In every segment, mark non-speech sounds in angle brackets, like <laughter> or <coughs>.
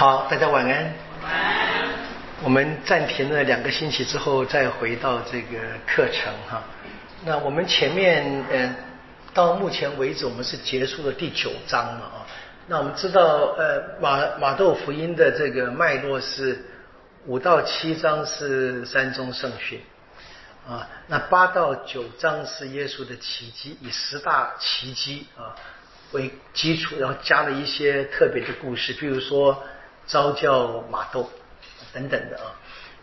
好，大家晚安。晚安我们暂停了两个星期之后，再回到这个课程哈。那我们前面呃，到目前为止，我们是结束了第九章了啊。那我们知道呃，马马窦福音的这个脉络是五到七章是三宗圣训啊，那八到九章是耶稣的奇迹，以十大奇迹啊为基础，然后加了一些特别的故事，比如说。招教马窦等等的啊，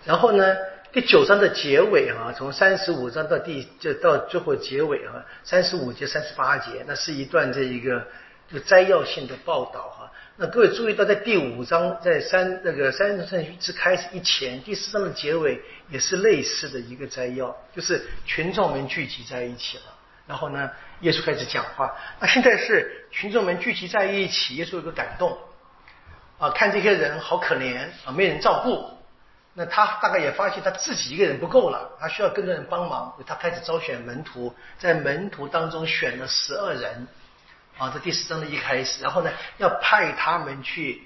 然后呢，第九章的结尾啊，从三十五章到第就到最后结尾啊，三十五节、三十八节，那是一段这一个就摘要性的报道哈。那各位注意到，在第五章在三那个三十圣之开始以前，第四章的结尾也是类似的一个摘要，就是群众们聚集在一起了，然后呢，耶稣开始讲话。那现在是群众们聚集在一起，耶稣有个感动。啊，看这些人好可怜啊，没人照顾。那他大概也发现他自己一个人不够了，他需要更多人帮忙。他开始招选门徒，在门徒当中选了十二人。啊，这第十章的一开始，然后呢，要派他们去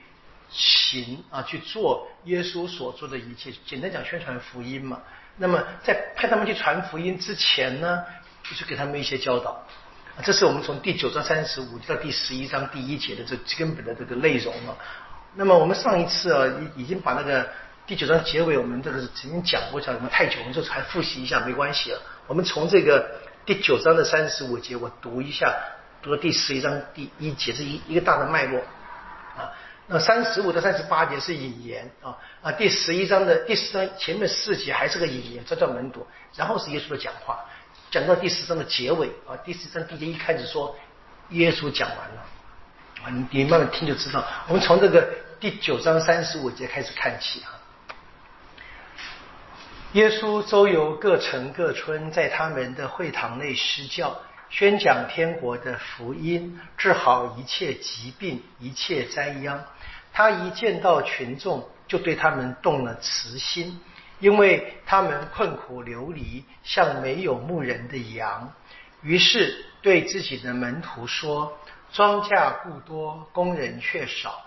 行啊，去做耶稣所做的一切。简单讲，宣传福音嘛。那么在派他们去传福音之前呢，就是给他们一些教导。这是我们从第九章三十五到第十一章第一节的这根本的这个内容了。那么我们上一次啊，已已经把那个第九章结尾，我们这个曾经讲过，讲什么太久，我们就还复习一下，没关系了。我们从这个第九章的三十五节，我读一下，读到第十一章第一节，是一一个大的脉络啊。那三十五到三十八节是引言啊啊，第十一章的第十章前面四节还是个引言，这叫门徒，然后是耶稣的讲话，讲到第十章的结尾啊，第十章第一节一开始说耶稣讲完了。啊，你你慢慢听就知道。我们从这个第九章三十五节开始看起啊。耶稣周游各城各村，在他们的会堂内施教，宣讲天国的福音，治好一切疾病、一切灾殃。他一见到群众，就对他们动了慈心，因为他们困苦流离，像没有牧人的羊。于是对自己的门徒说。庄稼故多，工人却少，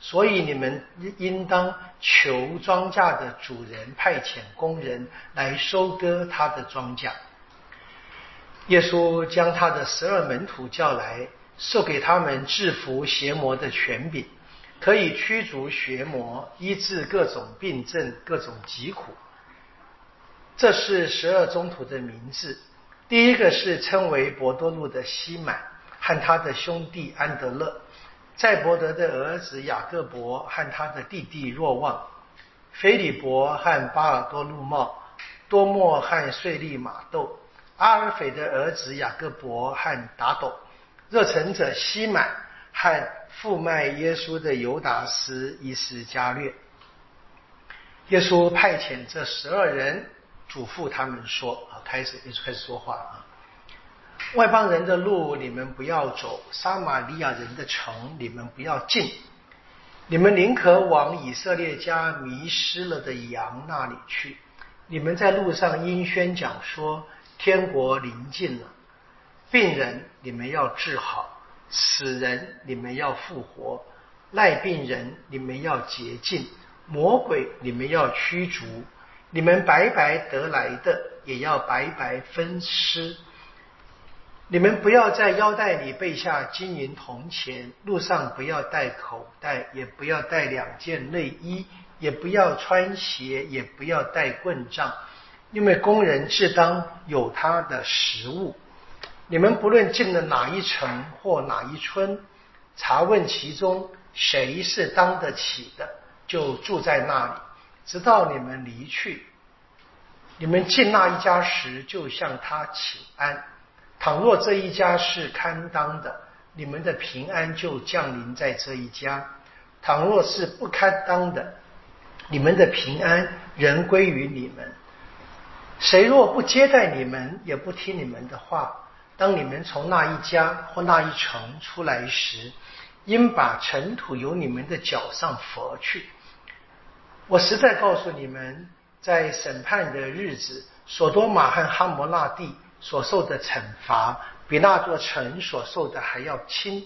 所以你们应当求庄稼的主人派遣工人来收割他的庄稼。耶稣将他的十二门徒叫来，授给他们制服邪魔的权柄，可以驱逐邪魔，医治各种病症、各种疾苦。这是十二宗徒的名字。第一个是称为伯多禄的西满。和他的兄弟安德勒，在伯德的儿子雅各伯和他的弟弟若望，菲利伯和巴尔多禄茂，多莫和税利马窦，阿尔斐的儿子雅各伯和达斗，热诚者西满和富卖耶稣的犹达斯伊斯加略。耶稣派遣这十二人，嘱咐他们说：“啊，开始，耶稣开始说话啊。”外邦人的路你们不要走，撒玛利亚人的城你们不要进，你们宁可往以色列家迷失了的羊那里去。你们在路上应宣讲说，天国临近了。病人你们要治好，死人你们要复活，赖病人你们要洁净，魔鬼你们要驱逐。你们白白得来的，也要白白分施。你们不要在腰带里备下金银铜钱，路上不要带口袋，也不要带两件内衣，也不要穿鞋，也不要带棍杖，因为工人自当有他的食物。你们不论进了哪一城或哪一村，查问其中谁是当得起的，就住在那里，直到你们离去。你们进那一家时，就向他请安。倘若这一家是堪当的，你们的平安就降临在这一家；倘若是不堪当的，你们的平安仍归于你们。谁若不接待你们，也不听你们的话，当你们从那一家或那一城出来时，应把尘土由你们的脚上拂去。我实在告诉你们，在审判的日子，索多玛和哈摩那地。所受的惩罚比那座城所受的还要轻。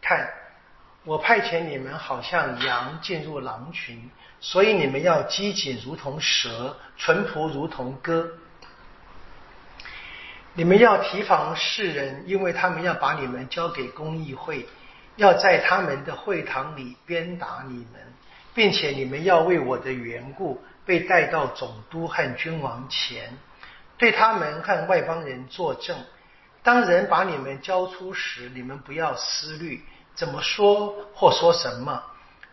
看，我派遣你们好像羊进入狼群，所以你们要机警如同蛇，淳朴如同鸽。你们要提防世人，因为他们要把你们交给公议会，要在他们的会堂里鞭打你们，并且你们要为我的缘故被带到总督和君王前，对他们和外邦人作证。当人把你们交出时，你们不要思虑。怎么说或说什么？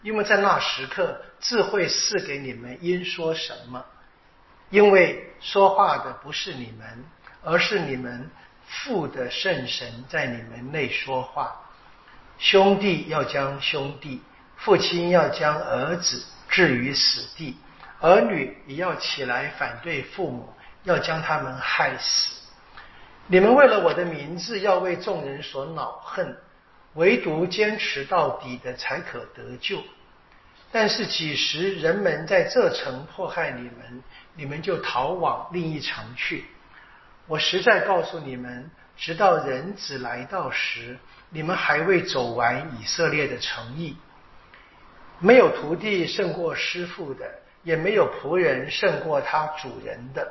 因为在那时刻，智慧赐给你们应说什么。因为说话的不是你们，而是你们父的圣神在你们内说话。兄弟要将兄弟，父亲要将儿子置于死地，儿女也要起来反对父母，要将他们害死。你们为了我的名字，要为众人所恼恨。唯独坚持到底的才可得救。但是几时人们在这城迫害你们，你们就逃往另一城去。我实在告诉你们，直到人子来到时，你们还未走完以色列的诚意。没有徒弟胜过师傅的，也没有仆人胜过他主人的。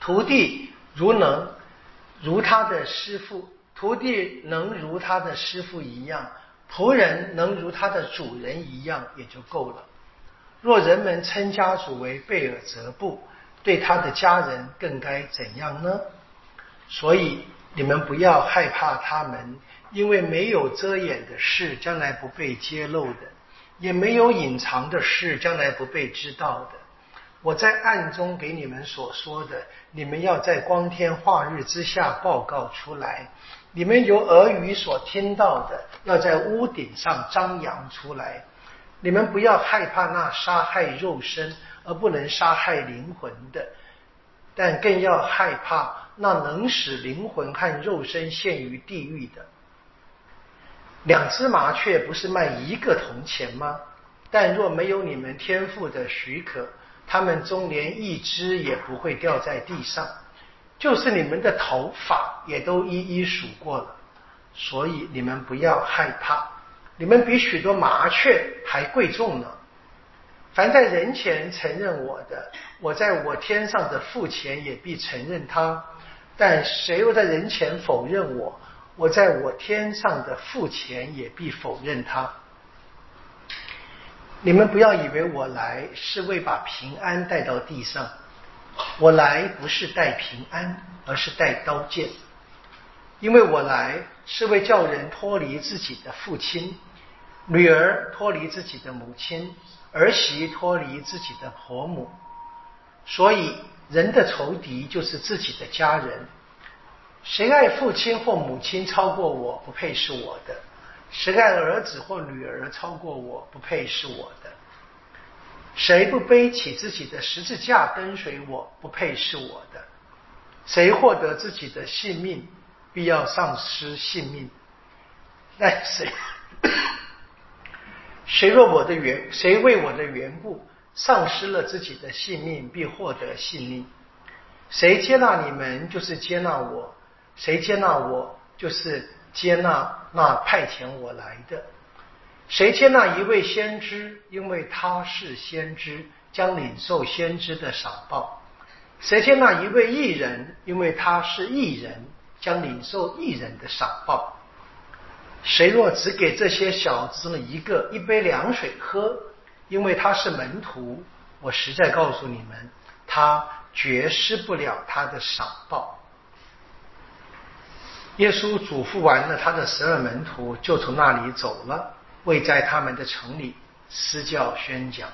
徒弟如能如他的师傅。徒弟能如他的师傅一样，仆人能如他的主人一样，也就够了。若人们称家主为贝尔泽布，对他的家人更该怎样呢？所以你们不要害怕他们，因为没有遮掩的事将来不被揭露的，也没有隐藏的事将来不被知道的。我在暗中给你们所说的，你们要在光天化日之下报告出来。你们由俄语所听到的，要在屋顶上张扬出来。你们不要害怕那杀害肉身而不能杀害灵魂的，但更要害怕那能使灵魂和肉身陷于地狱的。两只麻雀不是卖一个铜钱吗？但若没有你们天赋的许可，他们中连一只也不会掉在地上。就是你们的头发也都一一数过了，所以你们不要害怕，你们比许多麻雀还贵重呢。凡在人前承认我的，我在我天上的父前也必承认他；但谁又在人前否认我，我在我天上的父前也必否认他。你们不要以为我来是为把平安带到地上。我来不是带平安，而是带刀剑，因为我来是为叫人脱离自己的父亲，女儿脱离自己的母亲，儿媳脱离自己的婆母。所以人的仇敌就是自己的家人。谁爱父亲或母亲超过我，不配是我的；谁爱儿子或女儿超过我，不配是我的。谁不背起自己的十字架跟随我，不配是我的？谁获得自己的性命，必要丧失性命？那谁 <coughs> 谁若我的缘，谁为我的缘故丧失了自己的性命，必获得性命？谁接纳你们，就是接纳我；谁接纳我，就是接纳那派遣我来的。谁接纳一位先知，因为他是先知，将领受先知的赏报；谁接纳一位艺人，因为他是艺人，将领受艺人的赏报。谁若只给这些小子中一个一杯凉水喝，因为他是门徒，我实在告诉你们，他绝失不了他的赏报。耶稣嘱咐完了他的十二门徒，就从那里走了。未在他们的城里施教宣讲，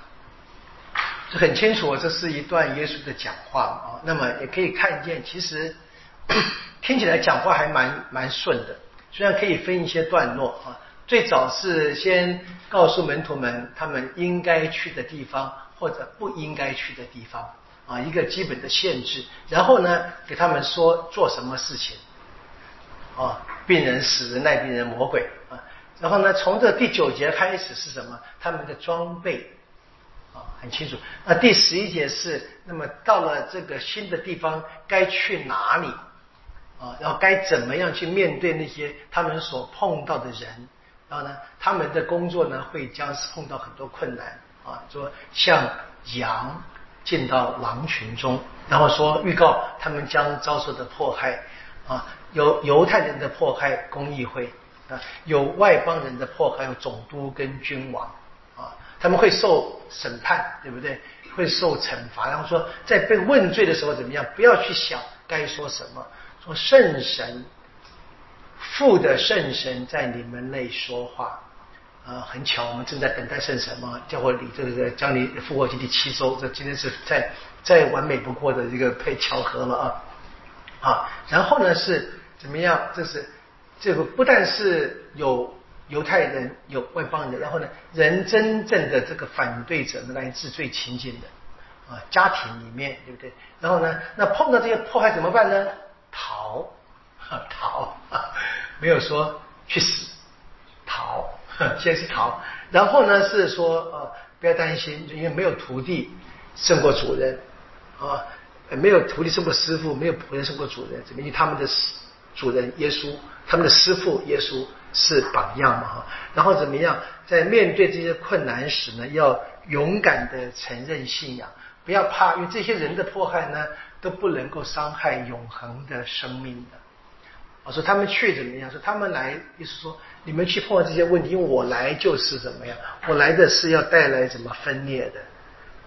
这很清楚，这是一段耶稣的讲话啊。那么也可以看见，其实 <coughs> 听起来讲话还蛮蛮顺的。虽然可以分一些段落啊，最早是先告诉门徒们他们应该去的地方或者不应该去的地方啊，一个基本的限制。然后呢，给他们说做什么事情啊，病人、死人、赖病人、魔鬼啊。然后呢？从这第九节开始是什么？他们的装备啊，很清楚。那第十一节是，那么到了这个新的地方该去哪里啊？然后该怎么样去面对那些他们所碰到的人然后呢，他们的工作呢会将是碰到很多困难啊，说像羊进到狼群中，然后说预告他们将遭受的迫害啊，有犹太人的迫害，公议会啊，有外邦人的迫害，有总督跟君王啊，他们会受审判，对不对？会受惩罚。然后说在被问罪的时候怎么样？不要去想该说什么，说圣神。父的圣神在你们内说话，啊，很巧，我们正在等待圣神嘛，教会里这个将你复活节第七周，这今天是再再完美不过的一个配巧合了啊，啊，然后呢是怎么样？这是这个不但是有犹太人，有外邦人，然后呢，人真正的这个反对者呢来自最亲近的啊家庭里面，对不对？然后呢，那碰到这些迫害怎么办呢？逃。<laughs> 逃，<laughs> 没有说去死，逃，<laughs> 先是逃，然后呢是说呃不要担心，因为没有徒弟胜过主人啊，没有徒弟胜过师傅，没有仆人胜过主人，怎么？因为他们的主人耶稣，他们的师傅耶稣是榜样嘛哈。然后怎么样，在面对这些困难时呢，要勇敢的承认信仰，不要怕，因为这些人的迫害呢都不能够伤害永恒的生命的。我说他们去怎么样？说他们来，意思说你们去碰到这些问题，因为我来就是怎么样？我来的是要带来什么分裂的，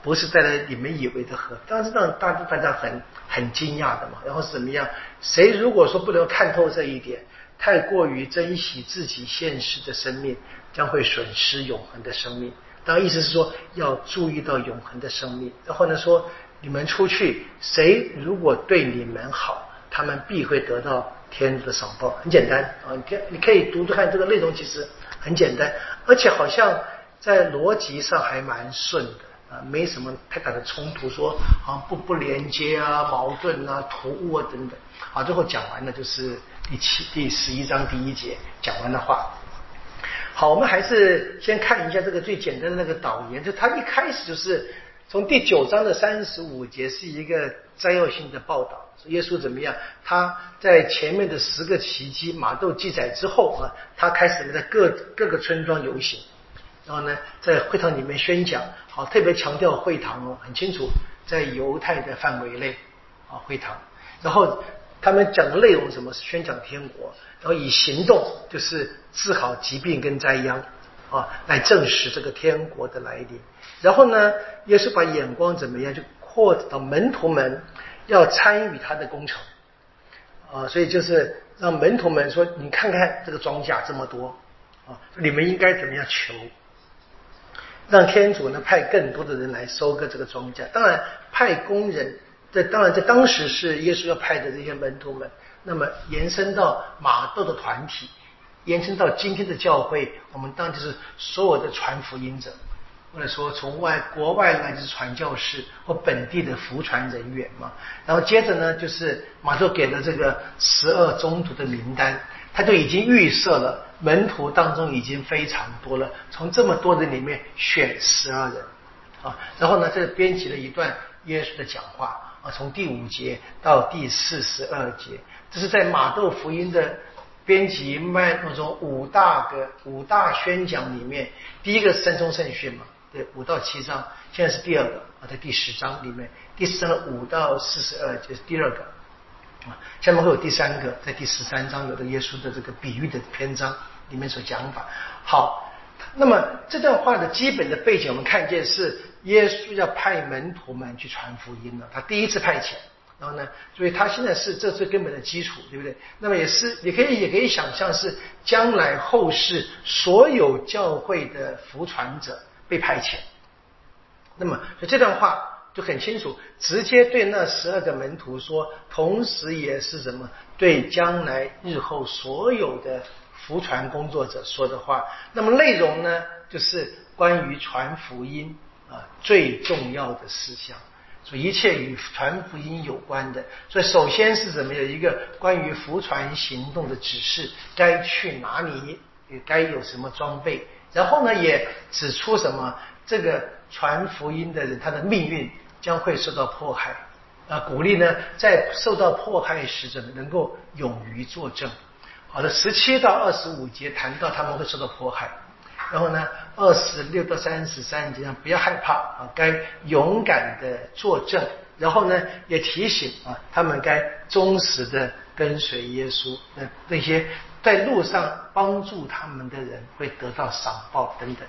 不是带来你们以为的和。当时让大大家很很惊讶的嘛。然后是怎么样？谁如果说不能看透这一点，太过于珍惜自己现实的生命，将会损失永恒的生命。当意思是说要注意到永恒的生命。然后呢说你们出去，谁如果对你们好，他们必会得到。天的赏报很简单啊，你你可以读读看这个内容，其实很简单，而且好像在逻辑上还蛮顺的啊，没什么太大的冲突，说啊不不连接啊、矛盾啊、突兀啊等等。好，最后讲完了就是第七第十一章第一节讲完的话。好，我们还是先看一下这个最简单的那个导言，就他一开始就是从第九章的三十五节是一个摘要性的报道。耶稣怎么样？他在前面的十个奇迹马窦记载之后啊，他开始在各各个村庄游行，然后呢，在会堂里面宣讲，好，特别强调会堂哦，很清楚，在犹太的范围内啊，会堂。然后他们讲的内容什么？是宣讲天国，然后以行动就是治好疾病跟灾殃啊，来证实这个天国的来临。然后呢，耶稣把眼光怎么样，就扩展到门徒们。要参与他的工程啊，所以就是让门徒们说：“你看看这个庄稼这么多啊，你们应该怎么样求？让天主呢派更多的人来收割这个庄稼。当然，派工人，这当然在当时是耶稣要派的这些门徒们。那么延伸到马窦的团体，延伸到今天的教会，我们当就是所有的传福音者。”或者说从外国外来的传教士或本地的服传人员嘛，然后接着呢，就是马窦给了这个十二宗徒的名单，他就已经预设了门徒当中已经非常多了，从这么多人里面选十二人啊，然后呢，这编辑了一段耶稣的讲话啊，从第五节到第四十二节，这是在马窦福音的编辑脉络中五大个五大宣讲里面，第一个是三宗圣训嘛。对，五到七章，现在是第二个啊，在第十章里面，第四章的五到四十二就是第二个啊，下面会有第三个，在第十三章有的耶稣的这个比喻的篇章里面所讲法。好，那么这段话的基本的背景，我们看见是耶稣要派门徒们去传福音了，他第一次派遣，然后呢，所以他现在是这最根本的基础，对不对？那么也是，也可以也可以想象是将来后世所有教会的服传者。被派遣，那么这段话就很清楚，直接对那十二个门徒说，同时也是什么对将来日后所有的福传工作者说的话。那么内容呢，就是关于传福音啊最重要的事项，所以一切与传福音有关的。所以首先是什么？有一个关于福传行动的指示，该去哪里，也该有什么装备。然后呢，也指出什么？这个传福音的人，他的命运将会受到迫害啊！鼓励呢，在受到迫害时，怎么能够勇于作证？好的，十七到二十五节谈到他们会受到迫害，然后呢，二十六到三十三节不要害怕啊，该勇敢的作证，然后呢，也提醒啊，他们该忠实的跟随耶稣，那那些在路上帮助他们的人会得到赏报等等。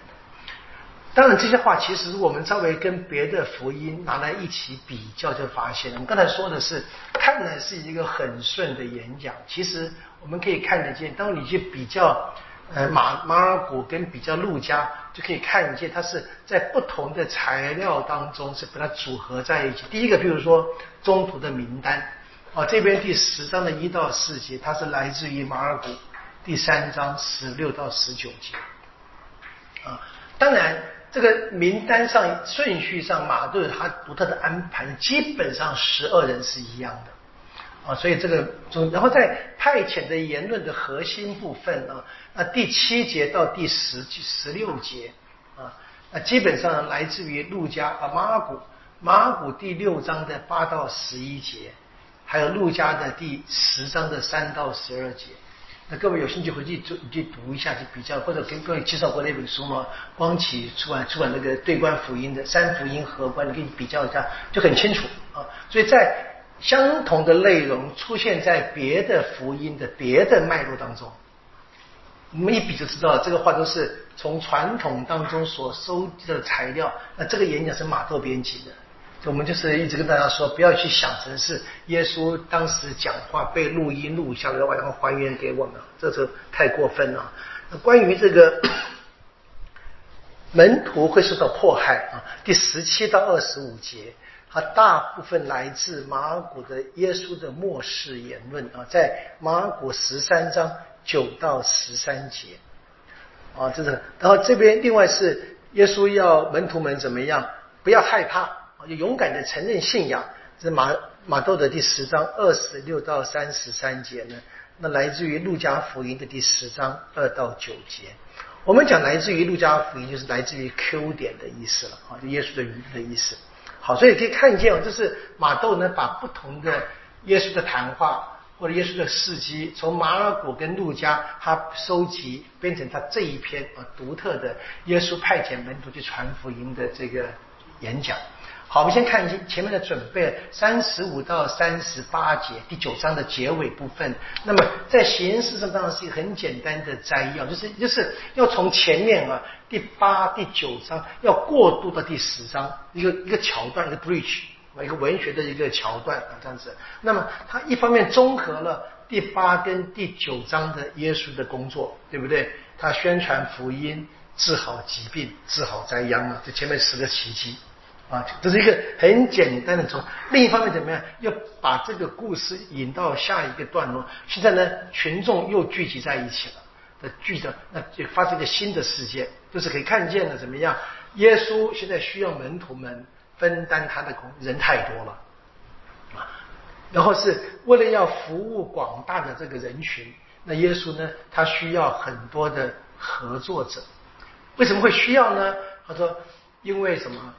当然，这些话其实我们稍微跟别的福音拿来一起比较，就发现我们刚才说的是，看来是一个很顺的演讲。其实我们可以看得见，当你去比较呃马马尔谷跟比较路加，就可以看见它是在不同的材料当中是把它组合在一起。第一个，比如说中途的名单啊，这边第十章的一到四节，它是来自于马尔谷第三章十六到十九节啊，当然。这个名单上顺序上，马都有他独特的安排，基本上十二人是一样的啊，所以这个中，然后在派遣的言论的核心部分啊，那第七节到第十十六节啊，那基本上来自于路加啊马尔谷，马尔谷第六章的八到十一节，还有路加的第十章的三到十二节。那各位有兴趣回去读，去读一下，去比较，或者跟各位介绍过那本书吗？光启出版出版那个对观福音的三福音合观，你可以比较一下，就很清楚啊。所以在相同的内容出现在别的福音的别的脉络当中，我们一比就知道，这个话都是从传统当中所收集的材料。那这个演讲是马窦编辑的。我们就是一直跟大家说，不要去想成是耶稣当时讲话被录音录下来，然后还原给我们，这是太过分了。那关于这个门徒会受到迫害啊，第十七到二十五节，它大部分来自马尔谷的耶稣的末世言论啊，在马尔谷十三章九到十三节啊，这是。然后这边另外是耶稣要门徒们怎么样，不要害怕。就勇敢的承认信仰，这是马马窦的第十章二十六到三十三节呢。那来自于路加福音的第十章二到九节。我们讲来自于路加福音，就是来自于 Q 点的意思了啊，就耶稣的语的意思。好，所以可以看见哦，这是马窦呢把不同的耶稣的谈话或者耶稣的事迹，从马尔谷跟路加他收集变成他这一篇啊独特的耶稣派遣门徒去传福音的这个演讲。好，我们先看一前面的准备，三十五到三十八节，第九章的结尾部分。那么在形式上当然是一个很简单的摘要，就是就是要从前面啊第八、第九章要过渡到第十章，一个一个桥段，一个 bridge，一个文学的一个桥段啊这样子。那么它一方面综合了第八跟第九章的耶稣的工作，对不对？他宣传福音，治好疾病，治好灾殃啊，这前面十个奇迹。啊，这是一个很简单的从另一方面怎么样，要把这个故事引到下一个段落。现在呢，群众又聚集在一起了，那聚着，那就发生一个新的事件，就是可以看见了怎么样？耶稣现在需要门徒们分担他的工，人太多了啊。然后是为了要服务广大的这个人群，那耶稣呢，他需要很多的合作者。为什么会需要呢？他说，因为什么？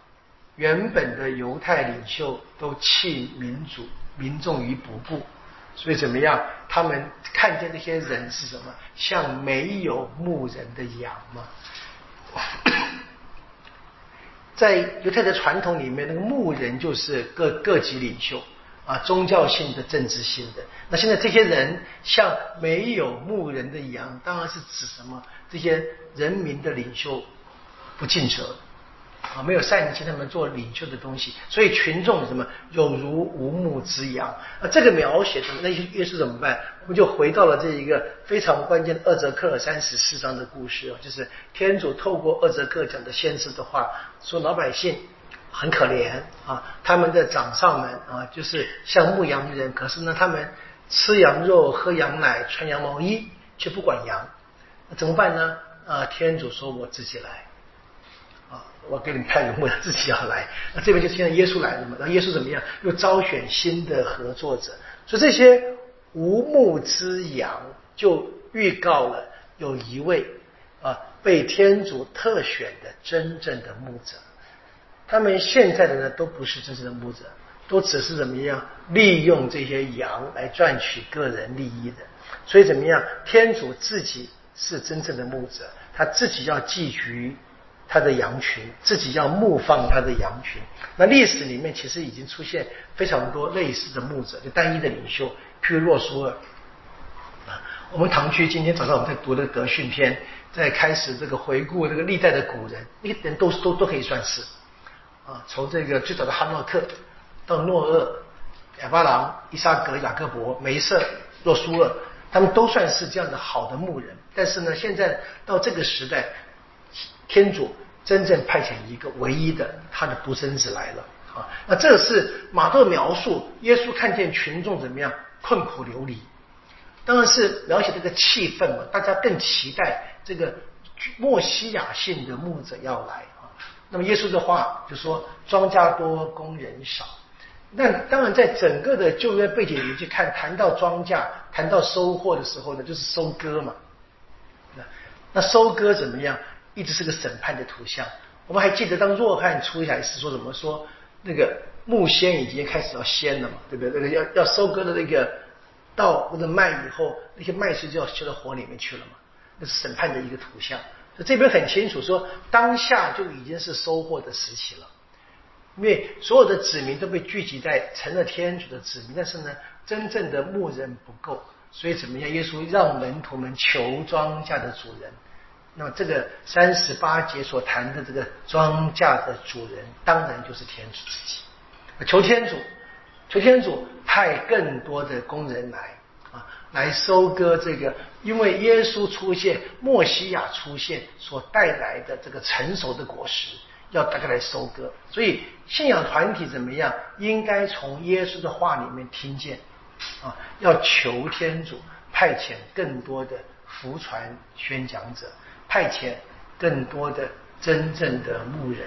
原本的犹太领袖都弃民主、民众于不顾，所以怎么样？他们看见那些人是什么？像没有牧人的羊吗？<coughs> 在犹太的传统里面，那个牧人就是各各级领袖啊，宗教性的、政治性的。那现在这些人像没有牧人的羊，当然是指什么？这些人民的领袖不尽责。啊，没有善心，他们做领袖的东西，所以群众什么有如无牧之羊。啊这个描写什么那些耶稣怎么办？我们就回到了这一个非常关键的二泽克三十四章的故事啊，就是天主透过二泽克讲的先知的话，说老百姓很可怜啊，他们的掌上们啊，就是像牧羊人，可是呢，他们吃羊肉、喝羊奶、穿羊毛衣，却不管羊，那怎么办呢？啊，天主说我自己来。啊我给你们派个牧羊，自己要来。那这边就现在耶稣来了嘛？然后耶稣怎么样？又招选新的合作者。所以这些无牧之羊就预告了有一位啊被天主特选的真正的牧者。他们现在的呢都不是真正的牧者，都只是怎么样利用这些羊来赚取个人利益的。所以怎么样？天主自己是真正的牧者，他自己要寄居他的羊群，自己要牧放他的羊群。那历史里面其实已经出现非常多类似的牧者，就单一的领袖，譬如洛苏尔。啊，我们堂区今天早上我们在读的德训篇，在开始这个回顾这个历代的古人，那个人都都都可以算是啊，从这个最早的哈诺克到诺厄、亚巴郎、伊沙格、雅各伯、梅瑟、洛苏尔，他们都算是这样的好的牧人。但是呢，现在到这个时代，天主真正派遣一个唯一的他的独生子来了啊。那这是马特描述耶稣看见群众怎么样困苦流离。当然是描写这个气氛嘛，大家更期待这个莫西亚性的牧者要来啊。那么耶稣的话就说：“庄稼多，工人少。”那当然，在整个的旧约背景里面去看，谈到庄稼、谈到收获的时候呢，就是收割嘛。那收割怎么样？一直是个审判的图像。我们还记得，当若翰出来时说什么？说那个木仙已经开始要掀了嘛，对不对？那个要要收割的那个。稻或者麦以后，那些麦穗就要丢到火里面去了嘛？那是审判的一个图像。这边很清楚说，当下就已经是收获的时期了，因为所有的子民都被聚集在成了天主的子民，但是呢，真正的牧人不够，所以怎么样？耶稣让门徒们求庄稼的主人。那么这个三十八节所谈的这个庄稼的主人，当然就是天主自己。求天主。求天主派更多的工人来啊，来收割这个，因为耶稣出现，墨西亚出现所带来的这个成熟的果实，要大家来收割。所以信仰团体怎么样？应该从耶稣的话里面听见啊，要求天主派遣更多的福传宣讲者，派遣更多的真正的牧人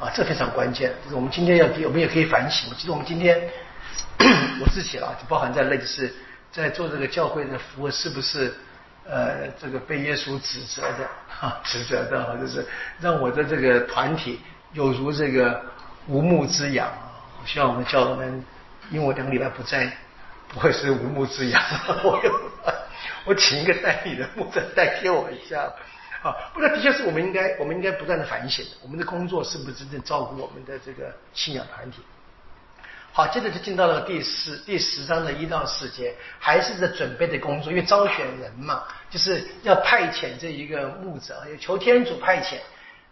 啊，这非常关键。就是我们今天要，我们也可以反省。其实我们今天。<clears throat> 我自己了，就包含在内，就是在做这个教会的服务，是不是呃这个被耶稣指责的哈？指责的哈，就是让我的这个团体有如这个无牧之羊啊！我希望我们教们，因为我两个礼拜不在，不会是无牧之羊。<laughs> 我我请一个代理的牧者代替我一下啊！不过的确是我们应该，我们应该不断的反省，我们的工作是不是真正照顾我们的这个信仰团体？好，接着就进到了第十第十章的一到四节，还是在准备的工作，因为招选人嘛，就是要派遣这一个牧者，要求天主派遣。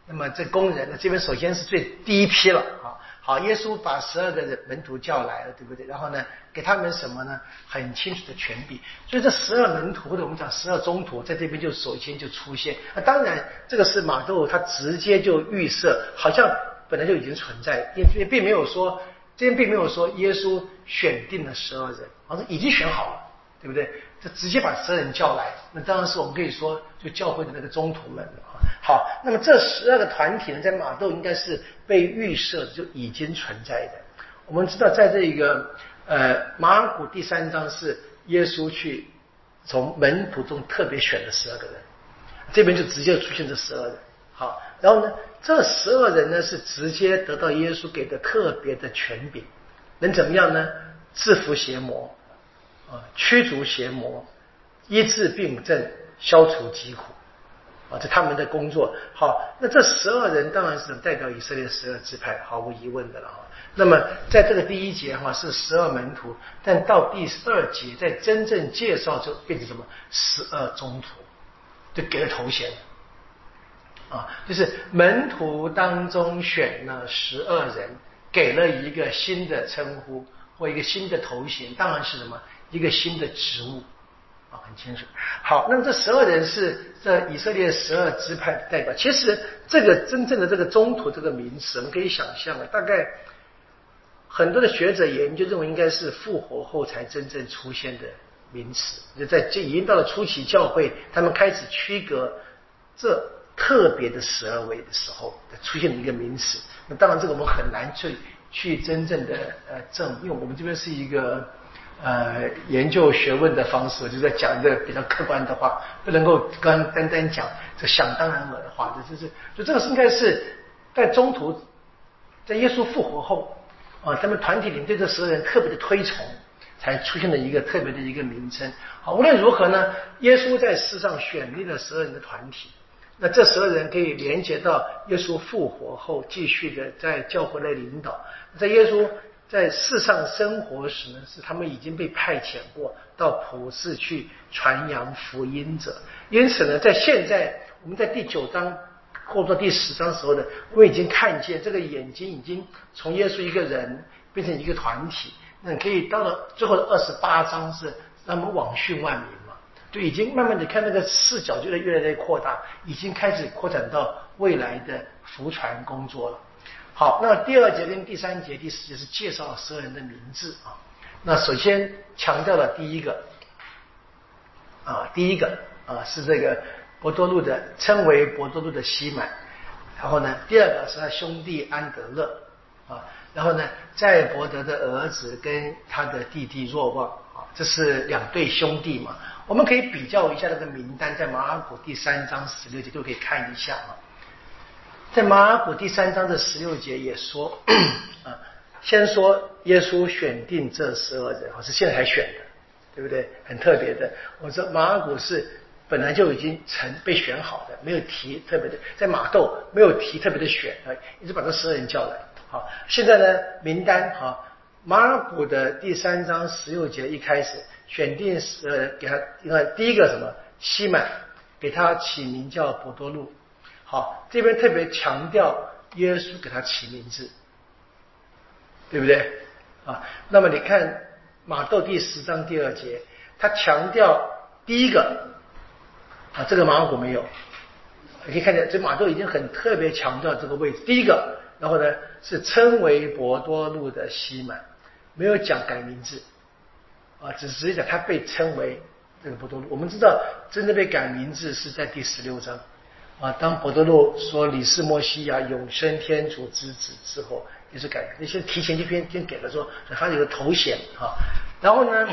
那么这工人呢，这边首先是最第一批了啊。好，耶稣把十二个人门徒叫来了，对不对？然后呢，给他们什么呢？很清楚的权柄。所以这十二门徒或者我们讲十二宗徒，在这边就首先就出现。那当然，这个是马窦他直接就预设，好像本来就已经存在，也也并没有说。这边并没有说耶稣选定了十二人，好像已经选好了，对不对？就直接把十二人叫来，那当然是我们可以说就教会的那个宗徒们啊。好，那么这十二个团体呢，在马窦应该是被预设就已经存在的。我们知道，在这一个呃马尔谷第三章是耶稣去从门徒中特别选的十二个人，这边就直接出现这十二人。好，然后呢，这十二人呢是直接得到耶稣给的特别的权柄，能怎么样呢？制服邪魔，啊，驱逐邪魔，医治病症，消除疾苦，啊，这他们的工作。好，那这十二人当然是代表以色列十二支派，毫无疑问的了啊。那么在这个第一节哈是十二门徒，但到第二节在真正介绍就变成什么？十二宗徒，就给了头衔。啊，就是门徒当中选了十二人，给了一个新的称呼或一个新的头衔，当然是什么一个新的职务很清楚。好，那么这十二人是这以色列十二支派的代表。其实这个真正的这个中途这个名词，我们可以想象啊，大概很多的学者研究认为应该是复活后才真正出现的名词，就在这已经到了初期教会，他们开始区隔这。特别的十二位的时候出现的一个名词，那当然这个我们很难去去真正的呃证，因为我们这边是一个呃研究学问的方式，就在讲一个比较客观的话，不能够刚单单讲这想当然尔的话，这就是就这个是应该是在中途在耶稣复活后啊，他们团体里对这十二人特别的推崇，才出现了一个特别的一个名称。好，无论如何呢，耶稣在世上选立了十二人的团体，那这十二人可以连接到耶稣复活后继续的在教会内领导。在耶稣在世上生活时呢，是他们已经被派遣过到普世去传扬福音者。因此呢，在现在我们在第九章。或者第十章时候呢，我们已经看见这个眼睛已经从耶稣一个人变成一个团体，那可以到了最后的二十八章是让我们网讯万民嘛？就已经慢慢的看那个视角就在越来越扩大，已经开始扩展到未来的福传工作了。好，那第二节跟第三节、第四节是介绍了十二人的名字啊。那首先强调了第一个啊，第一个啊是这个。博多禄的称为博多禄的西满，然后呢，第二个是他兄弟安德勒啊，然后呢，在伯德的儿子跟他的弟弟若望啊，这是两对兄弟嘛。我们可以比较一下那个名单，在马尔谷第三章十六节都可以看一下啊。在马尔谷第三章的十六节也说啊，先说耶稣选定这十二人，我是现在才选的，对不对？很特别的。我说马尔谷是。本来就已经成被选好的，没有提特别的，在马窦没有提特别的选啊，一直把这十二人叫来。好，现在呢名单哈，马尔谷的第三章十六节一开始选定十呃给他，你看第一个什么西满，给他起名叫博多禄。好，这边特别强调耶稣给他起名字，对不对啊？那么你看马窦第十章第二节，他强调第一个。啊，这个马尔谷没有，你可以看见这马窦已经很特别强调这个位置。第一个，然后呢是称为博多路的西满，没有讲改名字，啊，只是讲他被称为这个博多路。我们知道真正被改名字是在第十六章，啊，当博多路说你是摩西亚永生天主之子之后，也是改，那些提前就先先给了说，他有个头衔啊，然后呢，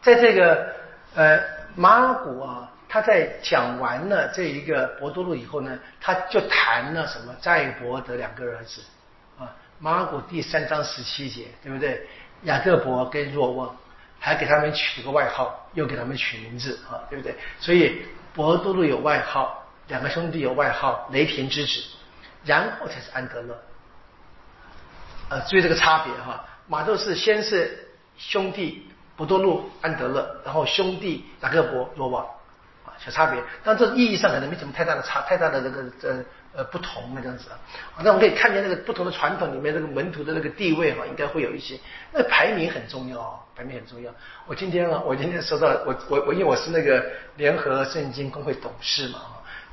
在这个呃。马尔谷啊，他在讲完了这一个博多禄以后呢，他就谈了什么在伯的两个儿子啊。马尔谷第三章十七节，对不对？雅各伯跟若望，还给他们取了个外号，又给他们取名字啊，对不对？所以博多路有外号，两个兄弟有外号，雷霆之子，然后才是安德勒。呃，注意这个差别哈，马窦是先是兄弟。博多路、安德勒，然后兄弟雅各伯、罗瓦，啊，小差别，但这意义上可能没什么太大的差，太大的这个呃呃不同那样子啊。那我们可以看见那个不同的传统里面，这个门徒的那个地位哈，应该会有一些。那排名很重要，排名很重要。我今天啊，我今天收到我我我，因为我是那个联合圣经公会董事嘛，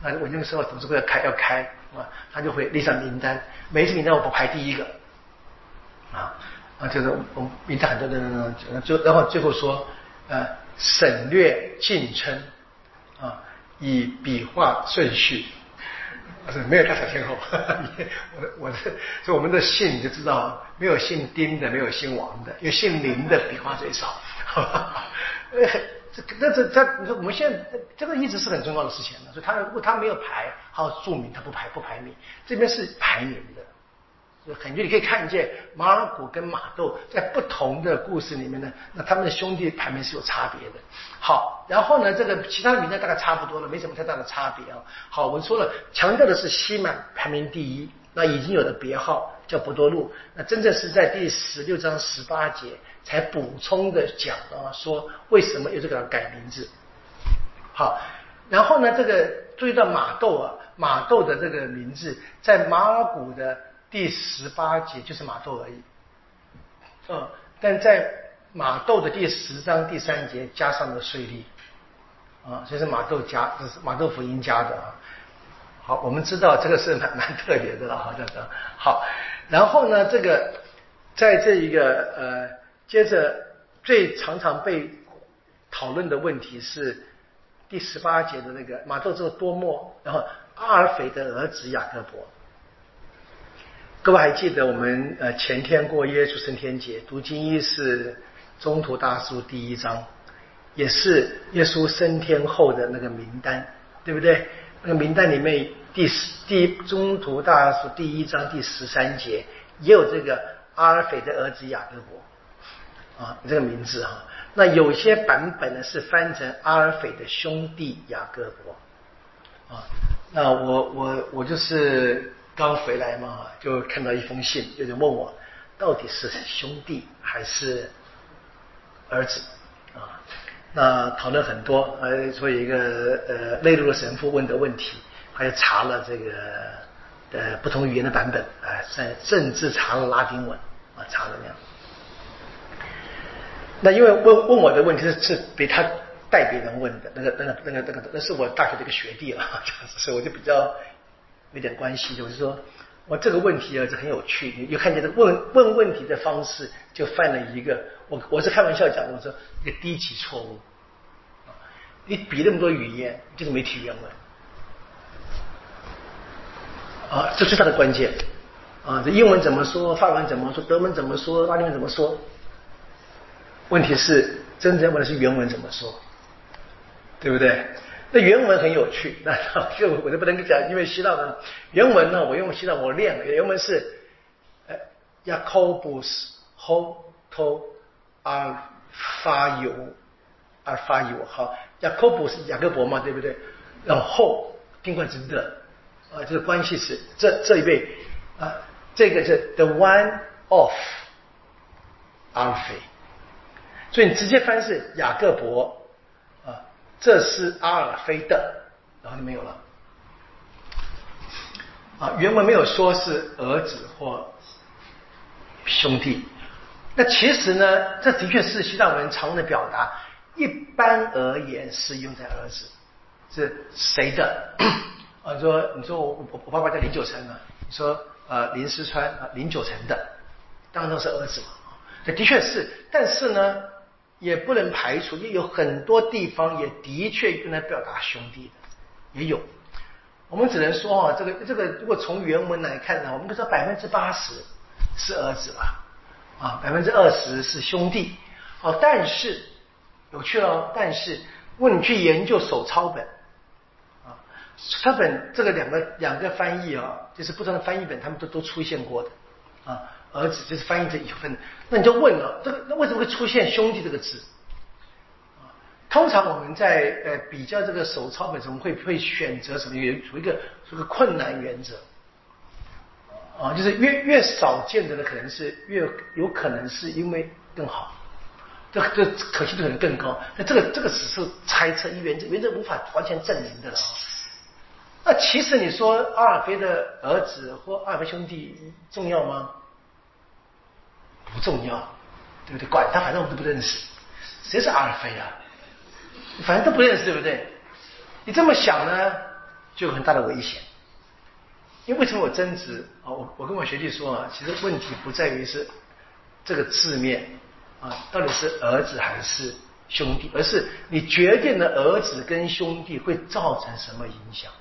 那我那个时候董事会要开要开啊，他就会列上名单，每一次名单我不排第一个啊。啊，就是我们名单很多的人，就然后最后说，呃，省略敬称，啊，以笔画顺序，是没有大小天后。我我的，就我们的姓你就知道，没有姓丁的，没有姓王的，因为姓林的笔画最少。<laughs> 呃，这那这他，你说我们现在这个一直是很重要的事情所以他如果他没有排，好注明他不排不排名，这边是排名的。很就你可以看见马尔谷跟马窦在不同的故事里面呢，那他们的兄弟排名是有差别的。好，然后呢，这个其他的名单大概差不多了，没什么太大的差别啊。好，我们说了，强调的是西满排名第一，那已经有的别号叫博多禄，那真正是在第十六章十八节才补充的讲啊，说为什么有这个改名字。好，然后呢，这个注意到马窦啊，马窦的这个名字在马尔谷的。第十八节就是马窦而已，嗯，但在马窦的第十章第三节加上了税利，啊，这是马窦加，这是马窦福音加的啊。好，我们知道这个是蛮蛮特别的了，好像的。好，然后呢，这个在这一个呃，接着最常常被讨论的问题是第十八节的那个马窦这个多莫，然后阿尔斐的儿子雅各伯。各位还记得我们呃前天过耶稣升天节，读经一是中途大书第一章，也是耶稣升天后的那个名单，对不对？那个名单里面第十第中途大书第一章第十三节也有这个阿尔斐的儿子雅各伯。啊，这个名字哈。那有些版本呢是翻成阿尔斐的兄弟雅各伯啊。那我我我就是刚回来嘛，就看到一封信，有人问我到底是兄弟还是儿子啊？那讨论很多，呃，所以一个呃内陆的神父问的问题，他就查了这个呃不同语言的版本，啊，甚甚至查了拉丁文啊，查了那样。那因为问问我的问题是是比他代别人问的，那个那个那个那个那是我大学的一个学弟了，<laughs> 所以我就比较有点关系。就是说我这个问题啊，是很有趣。你就看见这问问问题的方式，就犯了一个我我是开玩笑讲的，我说一个低级错误你比那么多语言，就是没提原文啊，这是它的关键啊。这英文怎么说？法文怎么说？德文怎么说？拉丁文怎么说？问题是，真正问的是原文怎么说，对不对？那原文很有趣，<laughs> 那就我就不能讲，因为希腊文原文呢，我用希腊我练了，原文是呃，Jacobus ho to a 发有而发有好，Jacobus 雅各伯嘛，对不对？然后宾冠之的啊，这个关系是这这一位啊，这个是 the one of 阿尔斐。所以你直接翻是雅各伯，这是阿尔菲的，然后就没有了啊。原文没有说是儿子或兄弟。那其实呢，这的确是西藏文常用的表达。一般而言是用在儿子，是谁的？啊，说你说我我我爸爸叫林九成啊，你说呃林思川啊林九成的，当然都是儿子嘛。这的确是，但是呢。也不能排除，也有很多地方也的确用来表达兄弟的，也有。我们只能说啊，这个这个，如果从原文来看呢，我们可以说百分之八十是儿子吧，啊，百分之二十是兄弟。哦，但是有趣了，但是问你去研究手抄本啊，抄本这个两个两个翻译啊，就是不同的翻译本，他们都都出现过的啊。儿子就是翻译这一份，那你就问了，这个那为什么会出现兄弟这个字？通常我们在呃比较这个手抄本，中会会选择什么？原有一个这个困难原则，啊，就是越越少见的呢，可能是越有可能是因为更好，这这可信度可能更高。那这个这个只是猜测，一原则原则无法完全证明的了。那其实你说阿尔菲的儿子或阿尔菲兄弟重要吗？不重要，对不对？管他，反正我们都不认识，谁是阿尔菲啊？反正都不认识，对不对？你这么想呢，就有很大的危险。因为为什么我争执啊？我我跟我学弟说啊，其实问题不在于是这个字面啊，到底是儿子还是兄弟，而是你决定了儿子跟兄弟会造成什么影响。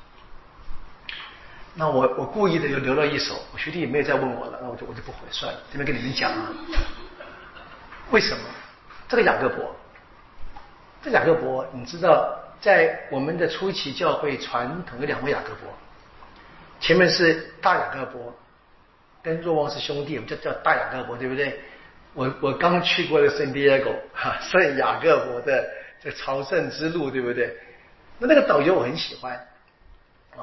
那我我故意的又留了一手，我学弟也没有再问我了，那我就我就不回算了，这边跟你们讲啊，为什么这个雅各伯？这雅各伯，你知道，在我们的初期教会传统有两位雅各伯，前面是大雅各伯，跟若望是兄弟，我们叫叫大雅各伯，对不对？我我刚去过的圣地亚哥哈，圣雅各伯的这朝圣之路，对不对？那那个导游我很喜欢，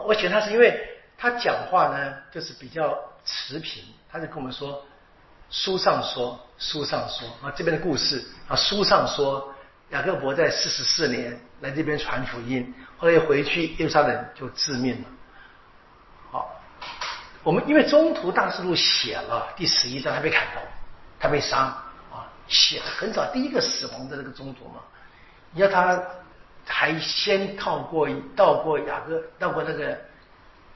我喜欢他是因为。他讲话呢，就是比较持平，他就跟我们说，书上说，书上说啊，这边的故事啊，书上说，雅各伯在四十四年来这边传福音，后来又回去耶路撒冷就致命了。好，我们因为中途大师录写了第十一章，他被砍头，他被杀啊，写了很早第一个死亡的那个中途嘛，你要他还先靠过到过雅各，到过那个。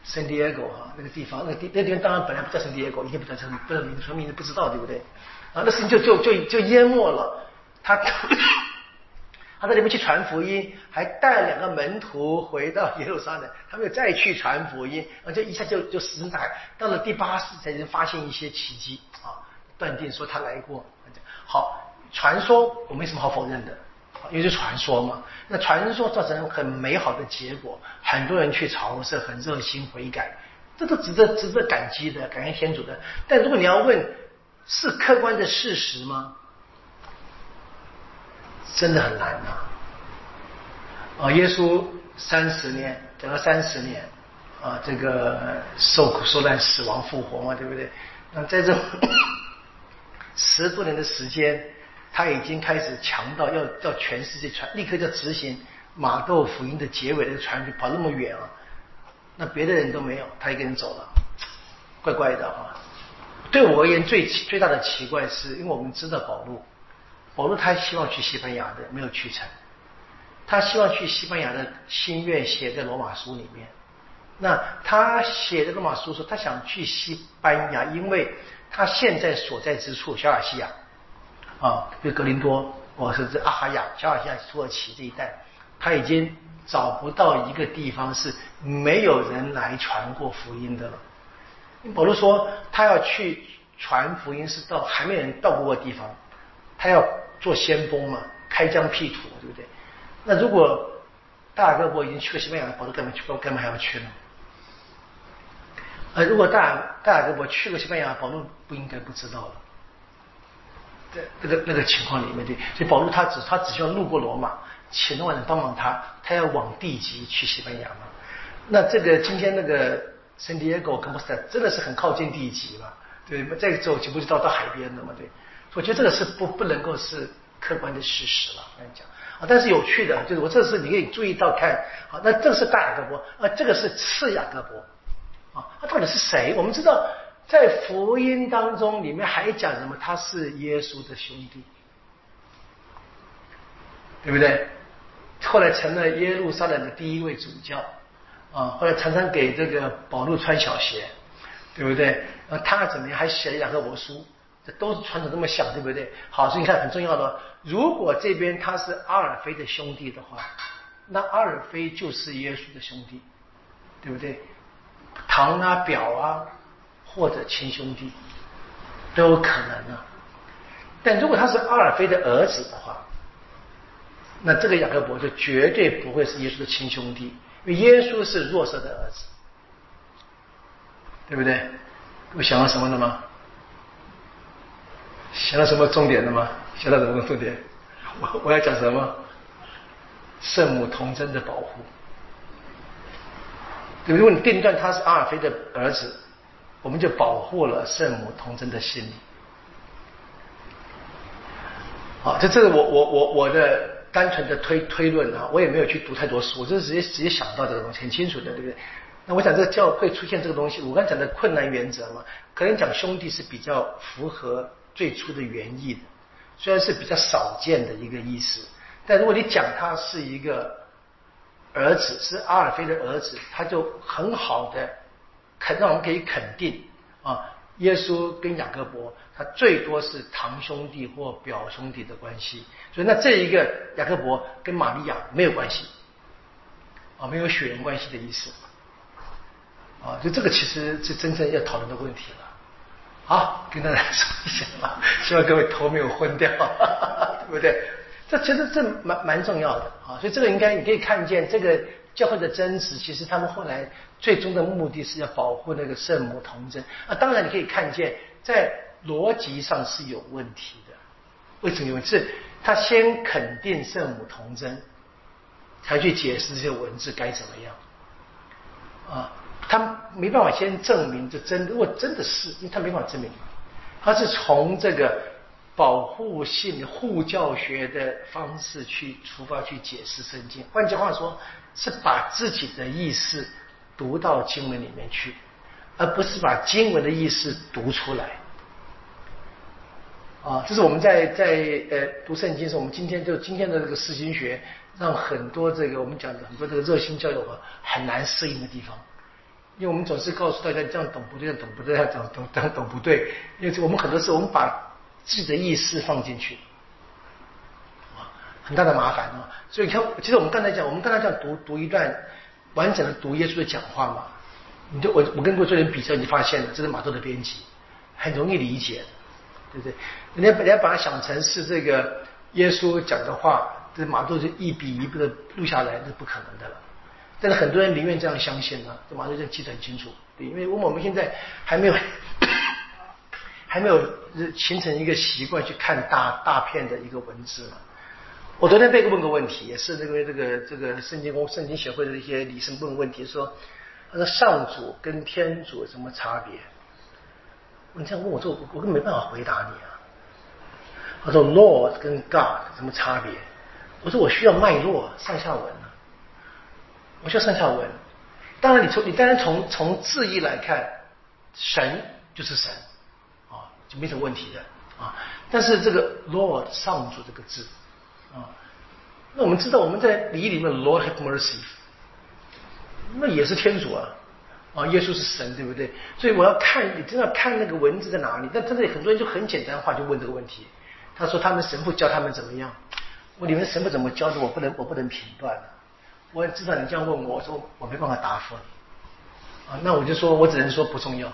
圣地亚哥哈，那个地方，那个地那地方当然本来不叫圣地亚哥，一定不叫圣，不知道名，什么名字不知道，对不对？啊，那事情就就就就淹没了。他 <coughs> 他在里面去传福音，还带两个门徒回到耶路撒冷，他们又再去传福音，啊，就一下就就死在到了第八世才能发现一些奇迹啊，断定说他来过。好，传说我没什么好否认的。因为是传说嘛，那传说造成很美好的结果，很多人去朝圣，很热心悔改，这都值得值得感激的，感谢天主的。但如果你要问是客观的事实吗？真的很难呐。啊，耶稣三十年，等了三十年，啊，这个受苦受难、死亡复活嘛，对不对？那在这 <coughs> 十多年的时间，他已经开始强到要要全世界传，立刻就执行马窦福音的结尾的传，跑那么远啊。那别的人都没有，他一个人走了，怪怪的啊。对我而言，最最大的奇怪是，因为我们知道保罗，保罗他希望去西班牙的，没有去成。他希望去西班牙的心愿写在罗马书里面。那他写的罗马书说，他想去西班牙，因为他现在所在之处小亚细亚啊，就格林多，或者是阿哈亚、小亚细亚、土耳其这一带，他已经找不到一个地方是没有人来传过福音的了。保罗说，他要去传福音，是到还没有人到过的地方，他要做先锋嘛，开疆辟土，对不对？那如果大雅各伯已经去过西班牙，保罗干嘛去？干嘛还要去呢？呃，如果大大雅各伯去过西班牙，保罗不应该不知道了。那个那个情况里面，对，所以保罗他只他只需要路过罗马，请罗马人帮忙他，他要往地级去西班牙嘛。那这个今天那个圣地亚哥跟波斯真的是很靠近地级嘛？对，再走几步就到到海边了嘛？对，我觉得这个是不不能够是客观的事实了。跟你讲。啊，但是有趣的，就是我这次你可以注意到看，好，那这是大雅各伯，啊，这个是次雅各伯，啊，他到底是谁？我们知道，在福音当中里面还讲什么？他是耶稣的兄弟，对不对？后来成了耶路撒冷的第一位主教，啊，后来常常给这个保罗穿小鞋，对不对？啊，他怎么样？还写了雅各伯书。这都是传统这么想，对不对？好，所以你看很重要的，如果这边他是阿尔菲的兄弟的话，那阿尔菲就是耶稣的兄弟，对不对？堂啊、表啊，或者亲兄弟都有可能啊。但如果他是阿尔菲的儿子的话，那这个雅各伯就绝对不会是耶稣的亲兄弟，因为耶稣是弱色的儿子，对不对？我想到什么了吗？想到什么重点了吗？想到什么重点？我我要讲什么？圣母童真的保护。如果你定断他是阿尔菲的儿子，我们就保护了圣母童真的心。好，这这是我我我我的单纯的推推论啊，我也没有去读太多书，我就直接直接想到这个东西，很清楚的，对不对？那我想这个教会出现这个东西，我刚讲的困难原则嘛，可能讲兄弟是比较符合。最初的原意的，虽然是比较少见的一个意思，但如果你讲他是一个儿子，是阿尔菲的儿子，他就很好的肯让我们可以肯定啊，耶稣跟雅各伯他最多是堂兄弟或表兄弟的关系，所以那这一个雅各伯跟玛利亚没有关系啊，没有血缘关系的意思啊，就这个其实是真正要讨论的问题了。好，跟大家说一下啊，希望各位头没有昏掉，哈哈哈对不对？这其实这蛮蛮重要的啊，所以这个应该你可以看见，这个教会的真实，其实他们后来最终的目的是要保护那个圣母童真啊。当然你可以看见，在逻辑上是有问题的。为什么有问题？是他先肯定圣母童真，才去解释这些文字该怎么样啊？他没办法先证明这真，如果真的是，因为他没办法证明，他是从这个保护性护教学的方式去出发去解释圣经。换句话说，是把自己的意思读到经文里面去，而不是把经文的意思读出来。啊，这是我们在在呃读圣经时候，我们今天就今天的这个释经学，让很多这个我们讲的很多这个热心教友很难适应的地方。因为我们总是告诉大家这样懂不对，这样懂不对，这样懂这样懂不对。因为我们很多时候我们把自己的意识放进去，很大的麻烦啊。所以你看，其实我们刚才讲，我们刚才讲读读一段完整的读耶稣的讲话嘛，你就我我跟过做人比较，你发现了这是马窦的编辑，很容易理解，对不对？人家人家把它想成是这个耶稣讲的话，这马窦就一笔一笔的录下来，这是不可能的了。但是很多人宁愿这样相信呢，这马上就记得很清楚，对，因为我们现在还没有 <coughs> 还没有形成一个习惯去看大大片的一个文字嘛，我昨天被问个问题，也是这个这个这个圣经公圣经协会的一些理生问问题，说他说上主跟天主有什么差别？你这样问我，我我根本没办法回答你啊。他说 Lord 跟 God 什么差别？我说我需要脉络上下文啊，我需要上下文。当然，你从你当然从从字义来看，神就是神啊，就没什么问题的啊。但是这个 Lord 上主这个字。啊，那我们知道我们在礼里面，Lord have mercy，那也是天主啊，啊，耶稣是神，对不对？所以我要看，你真的看那个文字在哪里。但这里很多人就很简单话就问这个问题，他说他们神父教他们怎么样？我你们神父怎么教的？我不能我不能评断。我知道你这样问我，我说我没办法答复你啊。那我就说我只能说不重要。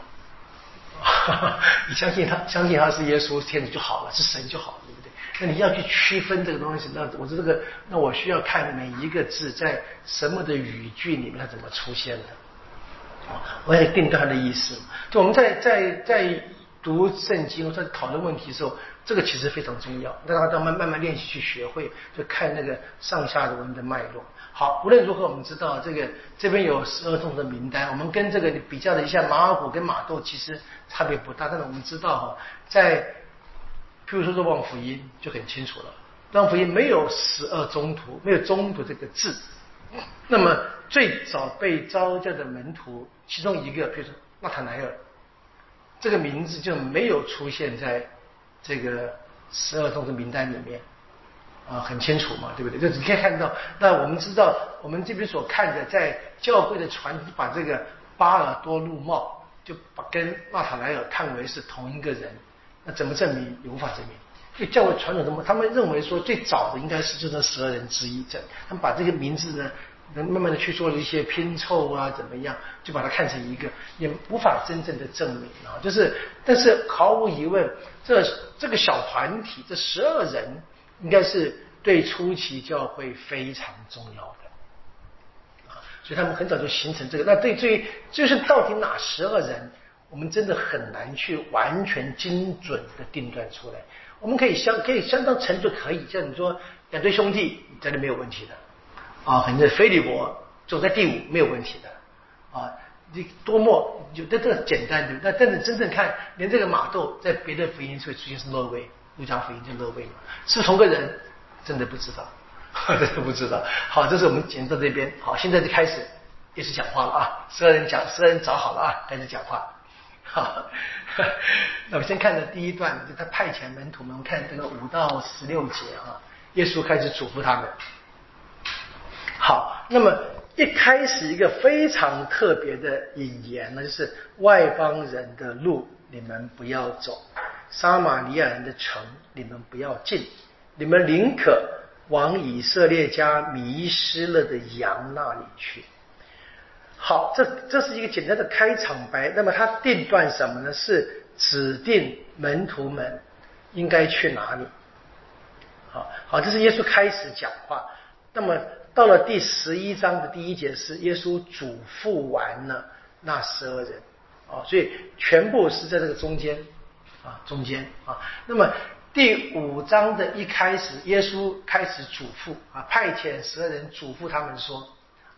<laughs> 你相信他，相信他是耶稣天主就好了，是神就好了。那你要去区分这个东西，那我说这个，那我需要看每一个字在什么的语句里面它怎么出现的，我要定断它的意思。就我们在在在读圣经在讨论问题的时候，这个其实非常重要。那大家慢慢慢练习去学会，就看那个上下文的脉络。好，无论如何，我们知道这个这边有十二种的名单，我们跟这个比较了一下，马尔谷跟马窦其实差别不大，但是我们知道哈，在譬如说这望福音就很清楚了，望福音没有十二中途，没有中途这个字。那么最早被召教的门徒，其中一个，比如说纳塔莱尔，这个名字就没有出现在这个十二中的名单里面啊，很清楚嘛，对不对？就你可以看到，那我们知道，我们这边所看的，在教会的传，把这个巴尔多禄茂就把跟纳塔莱尔看为是同一个人。那怎么证明？也无法证明。就教会传统中，他们认为说最早的应该是就那十二人之一。这他们把这个名字呢，能慢慢的去做了一些拼凑啊，怎么样，就把它看成一个，也无法真正的证明啊。就是，但是毫无疑问，这这个小团体这十二人，应该是对初期教会非常重要的啊。所以他们很早就形成这个。那对于就是到底哪十二人？我们真的很难去完全精准的定断出来。我们可以相可以相当程度可以，像你说两对兄弟，真的没有问题的啊。反正菲利伯走在第五没有问题的啊。你多么有的这简单的，那但是真正看，连这个马窦在别的福音会出现是乐位，路加福音就乐位嘛，是同个人，真的不知道，<laughs> 真的不知道。好，这是我们讲到这边。好，现在就开始也是讲话了啊。十二人讲，十二人找好了啊，开始讲话。好，那我先看的第一段，就他派遣门徒们，看这个五到十六节啊，耶稣开始嘱咐他们。好，那么一开始一个非常特别的引言呢，就是外邦人的路你们不要走，撒玛利亚人的城你们不要进，你们宁可往以色列家迷失了的羊那里去。好，这这是一个简单的开场白。那么他定断什么呢？是指定门徒们应该去哪里。好，好，这是耶稣开始讲话。那么到了第十一章的第一节是耶稣嘱咐完了那十二人啊，所以全部是在这个中间啊，中间啊。那么第五章的一开始，耶稣开始嘱咐啊，派遣十二人嘱咐他们说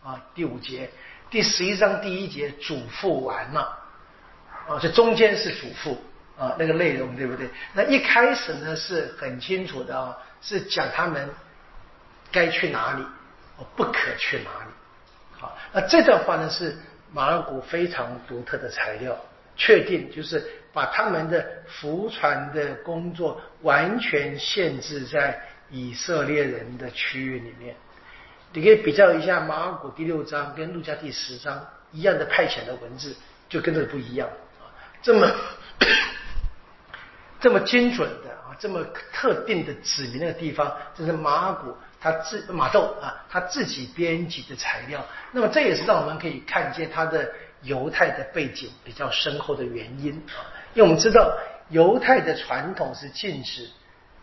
啊，第五节。第十一章第一节嘱咐完了，啊，这中间是嘱咐啊，那个内容对不对？那一开始呢是很清楚的啊，是讲他们该去哪里，不可去哪里。好，那这段话呢是马尔谷非常独特的材料，确定就是把他们的服传的工作完全限制在以色列人的区域里面。你可以比较一下马尔谷第六章跟路加第十章一样的派遣的文字，就跟这个不一样啊，这么 <coughs> 这么精准的啊，这么特定的指明那个地方，这是马尔谷他自马窦啊他自己编辑的材料。那么这也是让我们可以看见他的犹太的背景比较深厚的原因啊，因为我们知道犹太的传统是禁止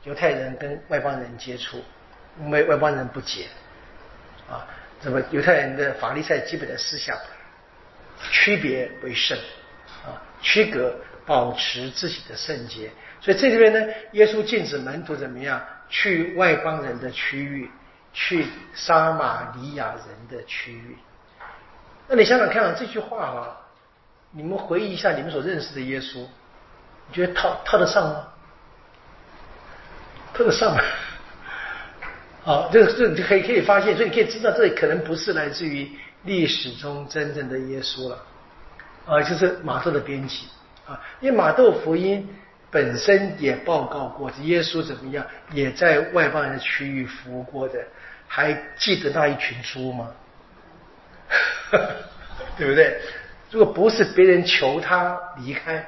犹太人跟外邦人接触，因为外邦人不解。啊，那么犹太人的法利赛基本的思想，区别为圣啊，区隔保持自己的圣洁。所以这里边呢，耶稣禁止门徒怎么样去外邦人的区域，去撒玛利亚人的区域。那你想想看啊，这句话啊，你们回忆一下你们所认识的耶稣，你觉得套套得上吗？套得上吗？好，这个这你就可以可以发现，所以你可以知道，这可能不是来自于历史中真正的耶稣了，啊，就是马窦的编辑啊，因为马窦福音本身也报告过，耶稣怎么样，也在外邦人的区域服务过的，还记得那一群猪吗？<laughs> 对不对？如果不是别人求他离开，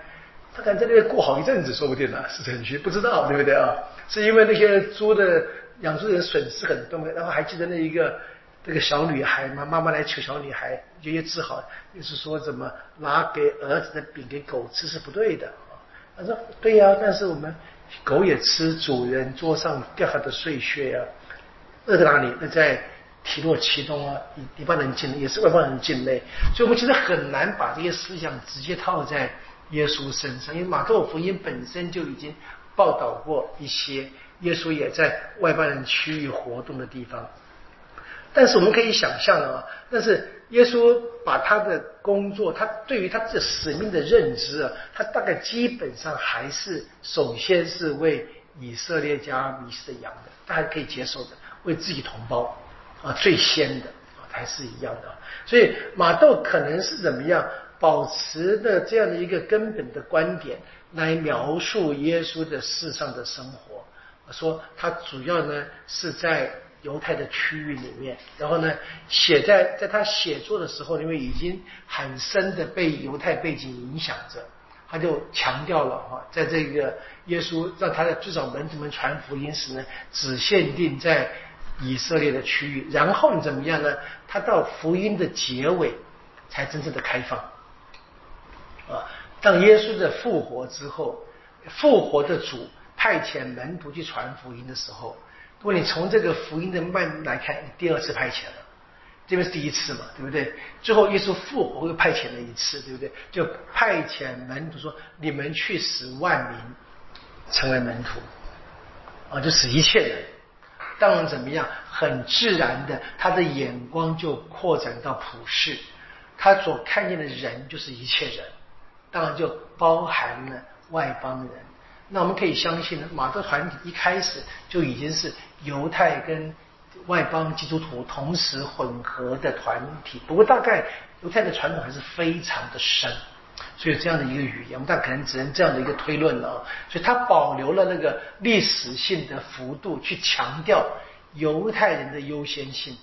他敢在那边过好一阵子，说不定呢，是城区不知道，对不对啊？是因为那些猪的。养猪人损失很多，然后还记得那一个这个小女孩嘛？妈妈来求小女孩，爷爷治好，就是说怎么拿给儿子的饼给狗吃是不对的。他说对呀，但是我们狗也吃主人桌上掉下的碎屑呀。饿在哪里？那在提洛其东啊，一一般人境内也是外邦人境内，所以我们其实很难把这些思想直接套在耶稣身上，因为马可福音本身就已经报道过一些。耶稣也在外邦人区域活动的地方，但是我们可以想象啊，但是耶稣把他的工作，他对于他这使命的认知啊，他大概基本上还是首先是为以色列家迷失的羊的，大家可以接受的，为自己同胞啊最先的啊，还是一样的。所以马窦可能是怎么样保持的这样的一个根本的观点来描述耶稣的世上的生活。说他主要呢是在犹太的区域里面，然后呢写在在他写作的时候，因为已经很深的被犹太背景影响着，他就强调了哈，在这个耶稣让他的至少门徒们传福音时呢，只限定在以色列的区域，然后你怎么样呢？他到福音的结尾才真正的开放啊。当耶稣的复活之后，复活的主。派遣门徒去传福音的时候，如果你从这个福音的脉来看，第二次派遣了，这边是第一次嘛，对不对？最后耶稣复活又派遣了一次，对不对？就派遣门徒说：“你们去使万民成为门徒。”啊，就使一切人。当然怎么样？很自然的，他的眼光就扩展到普世，他所看见的人就是一切人，当然就包含了外邦人。那我们可以相信呢，马特团体一开始就已经是犹太跟外邦基督徒同时混合的团体。不过大概犹太的传统还是非常的深，所以这样的一个语言，我们大概可能只能这样的一个推论了。所以它保留了那个历史性的幅度，去强调犹太人的优先性。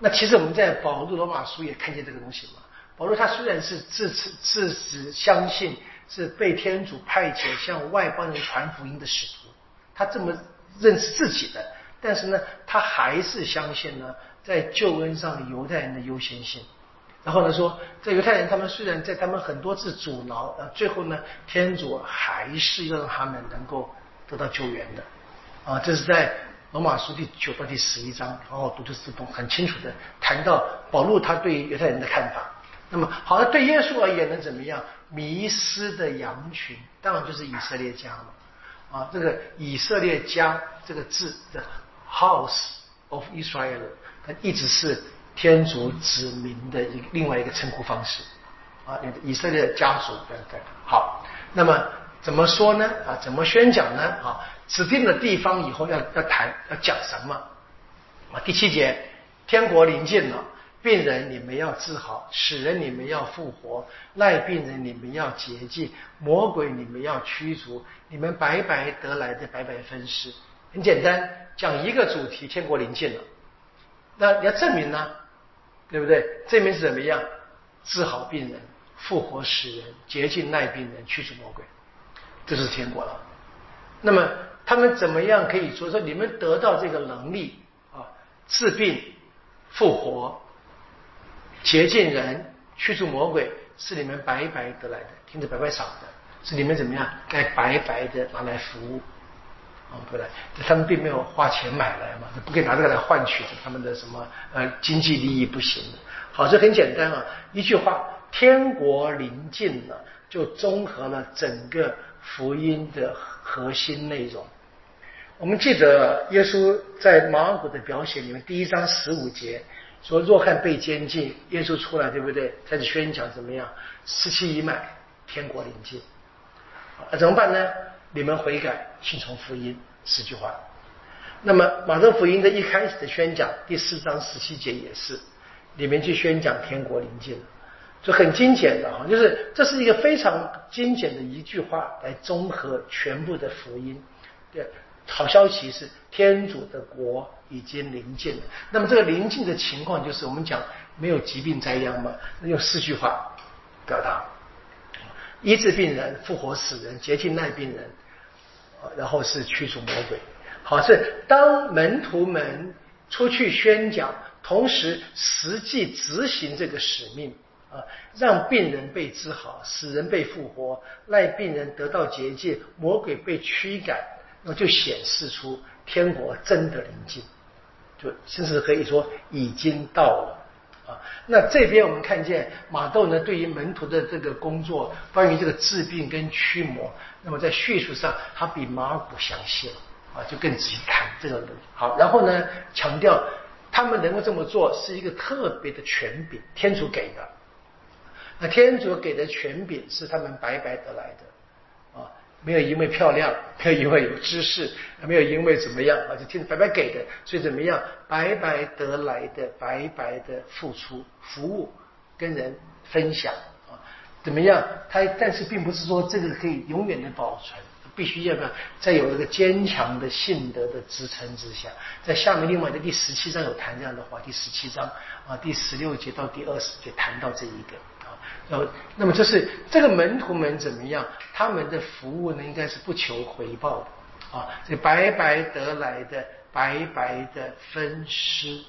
那其实我们在保罗罗马书也看见这个东西嘛。保罗他虽然是自此自始相信。是被天主派遣向外邦人传福音的使徒，他这么认识自己的，但是呢，他还是相信呢，在救恩上犹太人的优先性。然后呢，说在犹太人，他们虽然在他们很多次阻挠，呃，最后呢，天主还是要让他们能够得到救援的。啊，这是在罗马书第九到第十一章，好好读就是懂很清楚的谈到保禄他对犹太人的看法。那么，好像对耶稣而言能怎么样？迷失的羊群，当然就是以色列家嘛。啊，这个以色列家这个字的 House of Israel，它一直是天主子民的一另外一个称呼方式。啊，以色列家族等等。好，那么怎么说呢？啊，怎么宣讲呢？啊，指定的地方以后要要谈要讲什么？啊，第七节，天国临近了。病人，你们要治好；死人，你们要复活；赖病人，你们要洁净；魔鬼，你们要驱逐。你们白白得来的，白白分施。很简单，讲一个主题：天国临近了。那你要证明呢？对不对？证明是怎么样？治好病人，复活死人，洁净赖病人，驱逐魔鬼，这就是天国了。那么他们怎么样可以说说？你们得到这个能力啊，治病、复活。洁净人、驱逐魔鬼，是你们白白得来的，听着白白少的，是你们怎么样该白白的拿来服务，啊，不对，他们并没有花钱买来嘛，不可以拿这个来换取他们的什么呃经济利益不行的。好，这很简单啊，一句话，天国临近了，就综合了整个福音的核心内容。我们记得耶稣在马尔谷的表写里面，第一章十五节说：“若看被监禁，耶稣出来，对不对？开始宣讲怎么样？时期已满，天国临近。啊，怎么办呢？你们悔改，信从福音，十句话。那么马太福音的一开始的宣讲，第四章十七节也是，里面去宣讲天国临近了，就很精简的啊，就是这是一个非常精简的一句话来综合全部的福音，对。好消息是，天主的国已经临近了。那么这个临近的情况，就是我们讲没有疾病灾殃嘛？那用四句话表达：医治病人、复活死人、洁净耐病人，然后是驱逐魔鬼。好，是当门徒们出去宣讲，同时实际执行这个使命啊，让病人被治好，死人被复活，赖病人得到结界，魔鬼被驱赶。那就显示出天国真的临近，就甚至可以说已经到了啊。那这边我们看见马窦呢，对于门徒的这个工作，关于这个治病跟驱魔，那么在叙述上他比马古详细了啊，就更仔细谈这个。好，然后呢，强调他们能够这么做是一个特别的权柄，天主给的。那天主给的权柄是他们白白得来的。没有因为漂亮，没有因为有知识，没有因为怎么样啊，就听着白白给的，所以怎么样，白白得来的，白白的付出服务，跟人分享啊，怎么样？他但是并不是说这个可以永远的保存，必须要不要在有一个坚强的信德的支撑之下，在下面另外的第十七章有谈这样的话，第十七章啊，第十六节到第二十节谈到这一个。呃，那么就是这个门徒们怎么样？他们的服务呢，应该是不求回报的啊，这白白得来的，白白的分施，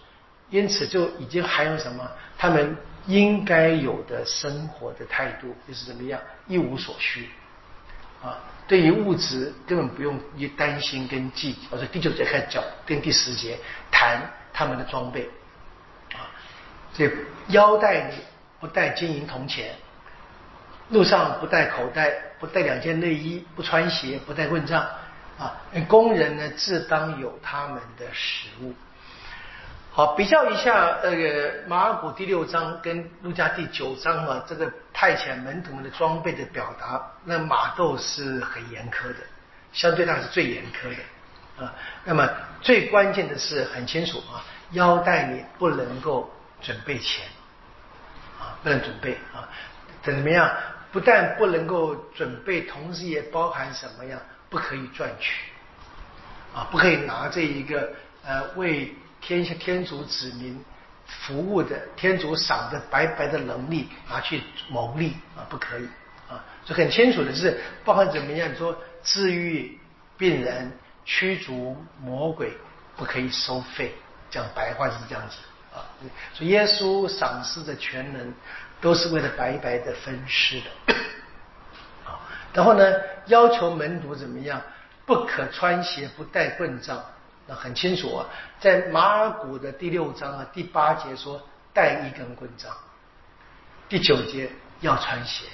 因此就已经含有什么？他们应该有的生活的态度，就是怎么样？一无所需啊，对于物质根本不用一担心跟计较。我说第九节开始讲，跟第十节谈他们的装备啊，这腰带呢。不带金银铜钱，路上不带口袋，不带两件内衣，不穿鞋，不带棍杖啊！工人呢，自当有他们的食物。好，比较一下那个马尔谷第六章跟路加第九章啊，这个派遣门徒们的装备的表达，那马窦是很严苛的，相对上是最严苛的啊。那么最关键的是很清楚啊，腰带里不能够准备钱。不能准备啊，怎么样？不但不能够准备，同时也包含什么样？不可以赚取啊，不可以拿这一个呃为天下天主子民服务的天主赏的白白的能力拿去谋利啊，不可以啊。就很清楚的是，包含怎么样？说治愈病人、驱逐魔鬼，不可以收费。讲白话是这样子。所以耶稣赏赐的全能，都是为了白白的分施的。好，然后呢，要求门徒怎么样？不可穿鞋，不带棍杖。那很清楚啊，在马尔谷的第六章啊第八节说带一根棍杖，第九节要穿鞋。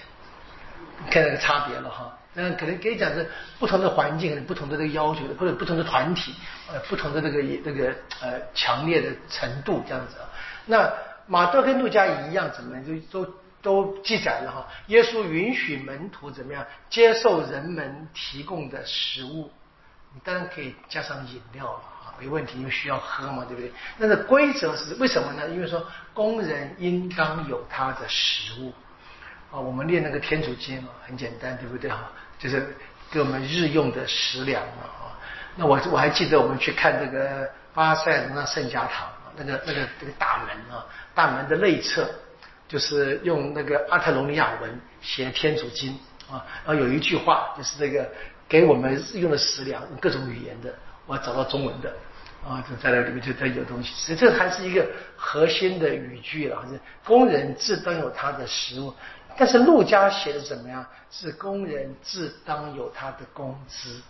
看那个差别了哈。那可能可以讲是不同的环境，不同的这个要求，或者不同的团体，呃，不同的这个这个呃强烈的程度这样子啊。那马窦跟路加一样，怎么就都都记载了哈？耶稣允许门徒怎么样接受人们提供的食物？你当然可以加上饮料了啊，没问题，因为需要喝嘛，对不对？那个规则是为什么呢？因为说工人应当有他的食物啊。我们练那个天主经嘛，很简单，对不对哈？就是给我们日用的食粮啊，那我我还记得我们去看这个巴塞罗那圣家堂，那个那个那个大门啊，大门的内侧就是用那个阿特隆尼亚文写天主经啊，然后有一句话就是这个给我们日用的食粮，各种语言的，我找到中文的啊，就在那里面就在有东西，实际这还是一个核心的语句了，是工人自当有他的食物。但是陆家写的怎么样？是工人自当有他的工资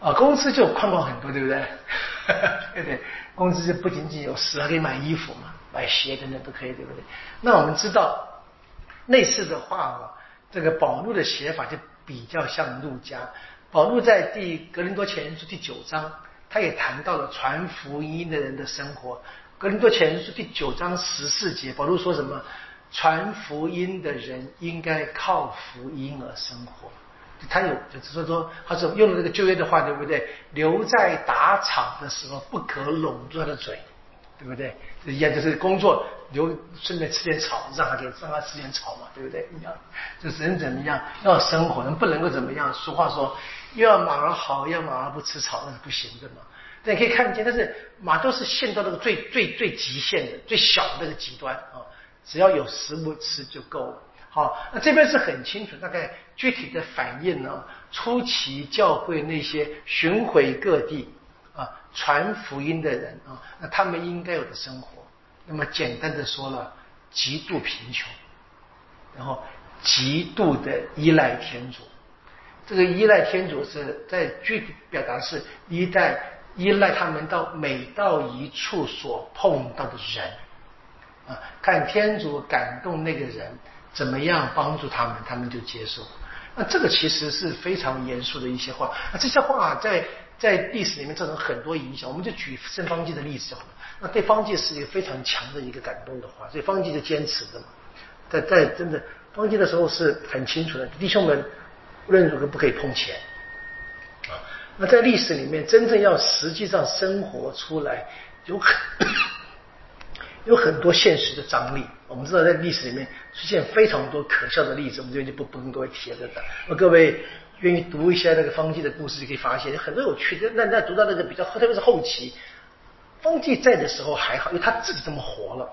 啊，工资就宽广很多，对不对？<laughs> 对不对？工资就不仅仅有食，还可以买衣服嘛，买鞋等等都可以，对不对？那我们知道类似的话啊，这个保路的写法就比较像陆家。保罗在第格林多前书第九章，他也谈到了传福音的人的生活。格林多前书第九章十四节，保罗说什么？传福音的人应该靠福音而生活。他有，就是说，他是用了这个旧约的话，对不对？留在打场的时候，不可拢住他的嘴，对不对？一样就是工作留，顺便吃点草，让他就让他吃点草嘛，对不对？你要，就是人怎么样要生活，人不能够怎么样。俗话说，又要马儿好，要马儿不吃草，那是不行的嘛。但你可以看见，但是马都是陷到那个最最最极限的、最小的那个极端啊，只要有食物吃就够了。好，那这边是很清楚，大概具体的反映呢，初期教会那些巡回各地啊传福音的人啊，那他们应该有的生活。那么简单的说了，极度贫穷，然后极度的依赖天主。这个依赖天主是在具体表达是依赖依赖他们到每到一处所碰到的人啊，看天主感动那个人。怎么样帮助他们，他们就接受。那这个其实是非常严肃的一些话。那这些话在在历史里面造成很多影响。我们就举圣方济的例子好了。那对方济是一个非常强的一个感动的话，所以方济就坚持的嘛。在在真的方济的时候是很清楚的，弟兄们无论如何不可以碰钱啊。那在历史里面，真正要实际上生活出来，有很。有很多现实的张力，我们知道在历史里面出现非常多可笑的例子，我们这边就不不跟各位提了。那各位愿意读一下那个方济的故事，就可以发现很多有趣的。那那读到那个比较，特别是后期，方济在的时候还好，因为他自己这么活了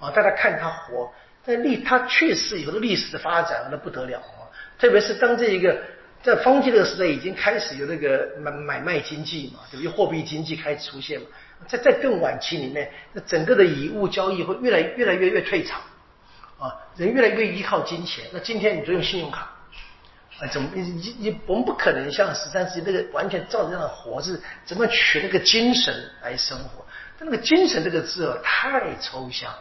啊，大家看他活。但历他去世以后的历史的发展那不得了啊，特别是当这一个在方济那个时代已经开始有那个买买卖经济嘛，对不对？货币经济开始出现嘛。在在更晚期里面，那整个的以物交易会越来越来越越退场，啊，人越来越依靠金钱。那今天你就用信用卡，啊，怎么你你你我们不可能像十三世纪那个完全照着这样活，是怎么取那个精神来生活？但那个精神这个字啊，太抽象，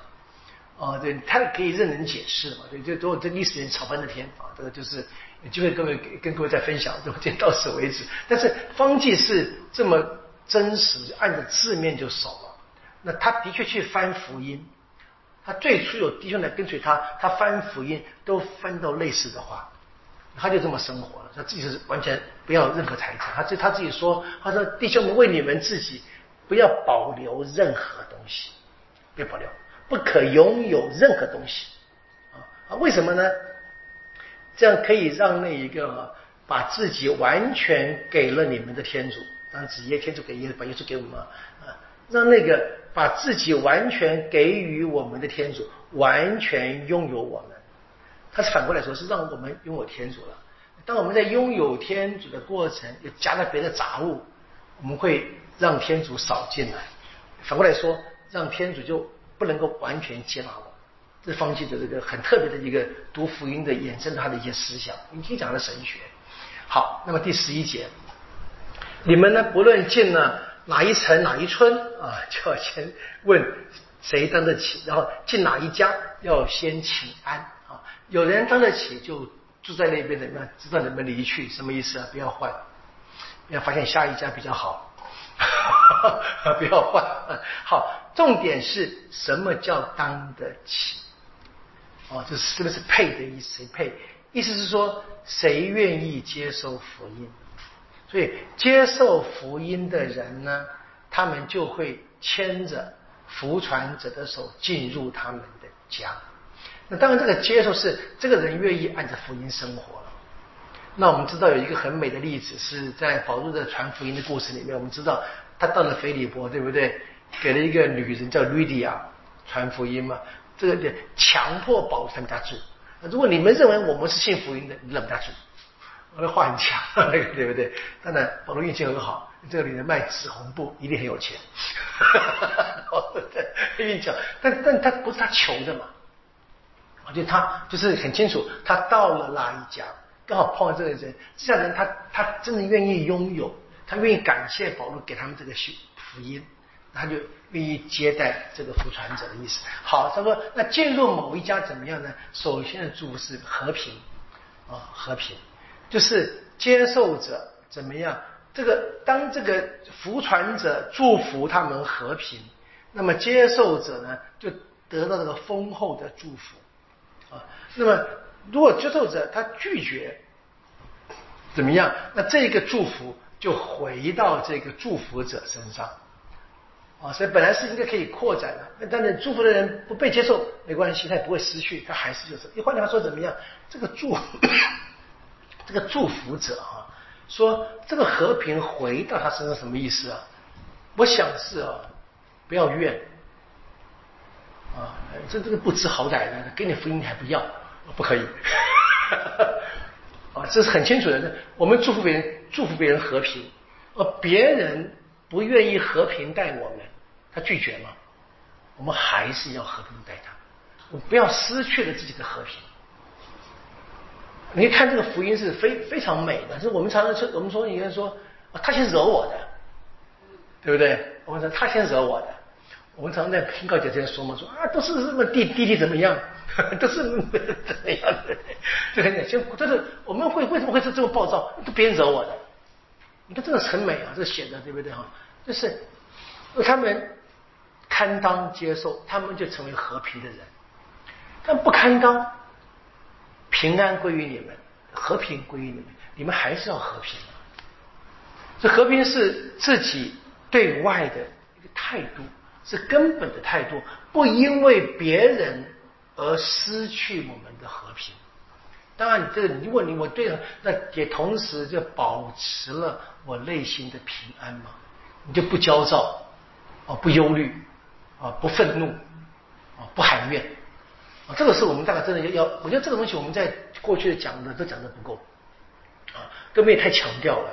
啊，对，太可以任人解释嘛，对，就都这历史人吵翻的天啊，这个就是有机会各位跟各位再分享，就到此为止。但是方济是这么。真实按着字面就守了，那他的确去翻福音，他最初有弟兄来跟随他，他翻福音都翻到类似的话，他就这么生活了，他自己是完全不要任何财产，他这他自己说，他说弟兄们为你们自己不要保留任何东西，别保留，不可拥有任何东西啊，为什么呢？这样可以让那一个把自己完全给了你们的天主。让子夜天主给耶把耶稣给我们啊，让那个把自己完全给予我们的天主完全拥有我们，他是反过来说，是让我们拥有天主了。当我们在拥有天主的过程，又夹了别的杂物，我们会让天主少进来。反过来说，让天主就不能够完全接纳我。这方济的这个很特别的一个读福音的衍生他的一些思想。你可以讲的神学。好，那么第十一节。你们呢？不论进了哪一层哪一村啊，就要先问谁当得起，然后进哪一家要先请安啊。有人当得起就住在那边的，那知道你们离去，什么意思啊？不要换，要发现下一家比较好，<laughs> 不要换。好，重点是什么叫当得起？哦，这是这个是配的意思，谁配？意思是说谁愿意接受福音？所以接受福音的人呢，他们就会牵着福传者的手进入他们的家。那当然，这个接受是这个人愿意按着福音生活了。那我们知道有一个很美的例子，是在保罗的传福音的故事里面，我们知道他到了腓利波，对不对？给了一个女人叫吕底亚传福音嘛，这个强迫保罗他们家住。如果你们认为我们是信福音的，你让我们家住。他的话很强，那个 <laughs> 对不对？当然，保罗运气很好，这个女人卖紫红布，一定很有钱。<laughs> 运气好，但但他不是他求的嘛？我觉得他就是很清楚，他到了那一家，刚好碰到这个人，这样人他他真的愿意拥有，他愿意感谢保罗给他们这个福音，他就愿意接待这个福传者的意思。好，他说那进入某一家怎么样呢？首先的祝福是和平啊，和平。就是接受者怎么样？这个当这个福传者祝福他们和平，那么接受者呢就得到这个丰厚的祝福啊。那么如果接受者他拒绝，怎么样？那这个祝福就回到这个祝福者身上啊。所以本来是应该可以扩展的，那当然祝福的人不被接受没关系，他也不会失去，他还是就是。你换句话说怎么样？这个祝这个祝福者啊。说这个和平回到他身上什么意思啊？我想是啊，不要怨啊，这这个不知好歹的，给你福音你还不要，不可以 <laughs> 啊，这是很清楚的。我们祝福别人，祝福别人和平，而别人不愿意和平待我们，他拒绝嘛，我们还是要和平待他，我不要失去了自己的和平。你看这个福音是非非常美的，就是我们常常说，我们说，有人说，他先惹我的，对不对？我们说他先惹我的，我们常常在听告解这样说嘛，说啊，都是什么弟弟弟怎么样，<laughs> 都是怎么样的，就很简单，就是我们会为什么会是这么暴躁？都别人惹我的，你看这个很美啊，这写的对不对哈？就是他们堪当接受，他们就成为和平的人，但不堪当。平安归于你们，和平归于你们，你们还是要和平。这和平是自己对外的一个态度，是根本的态度，不因为别人而失去我们的和平。当然，这如果你我对了那也同时就保持了我内心的平安嘛，你就不焦躁啊，不忧虑啊，不愤怒啊，不含怨。啊，这个是我们大概真的要要，我觉得这个东西我们在过去的讲的都讲的不够，啊，都没有太强调了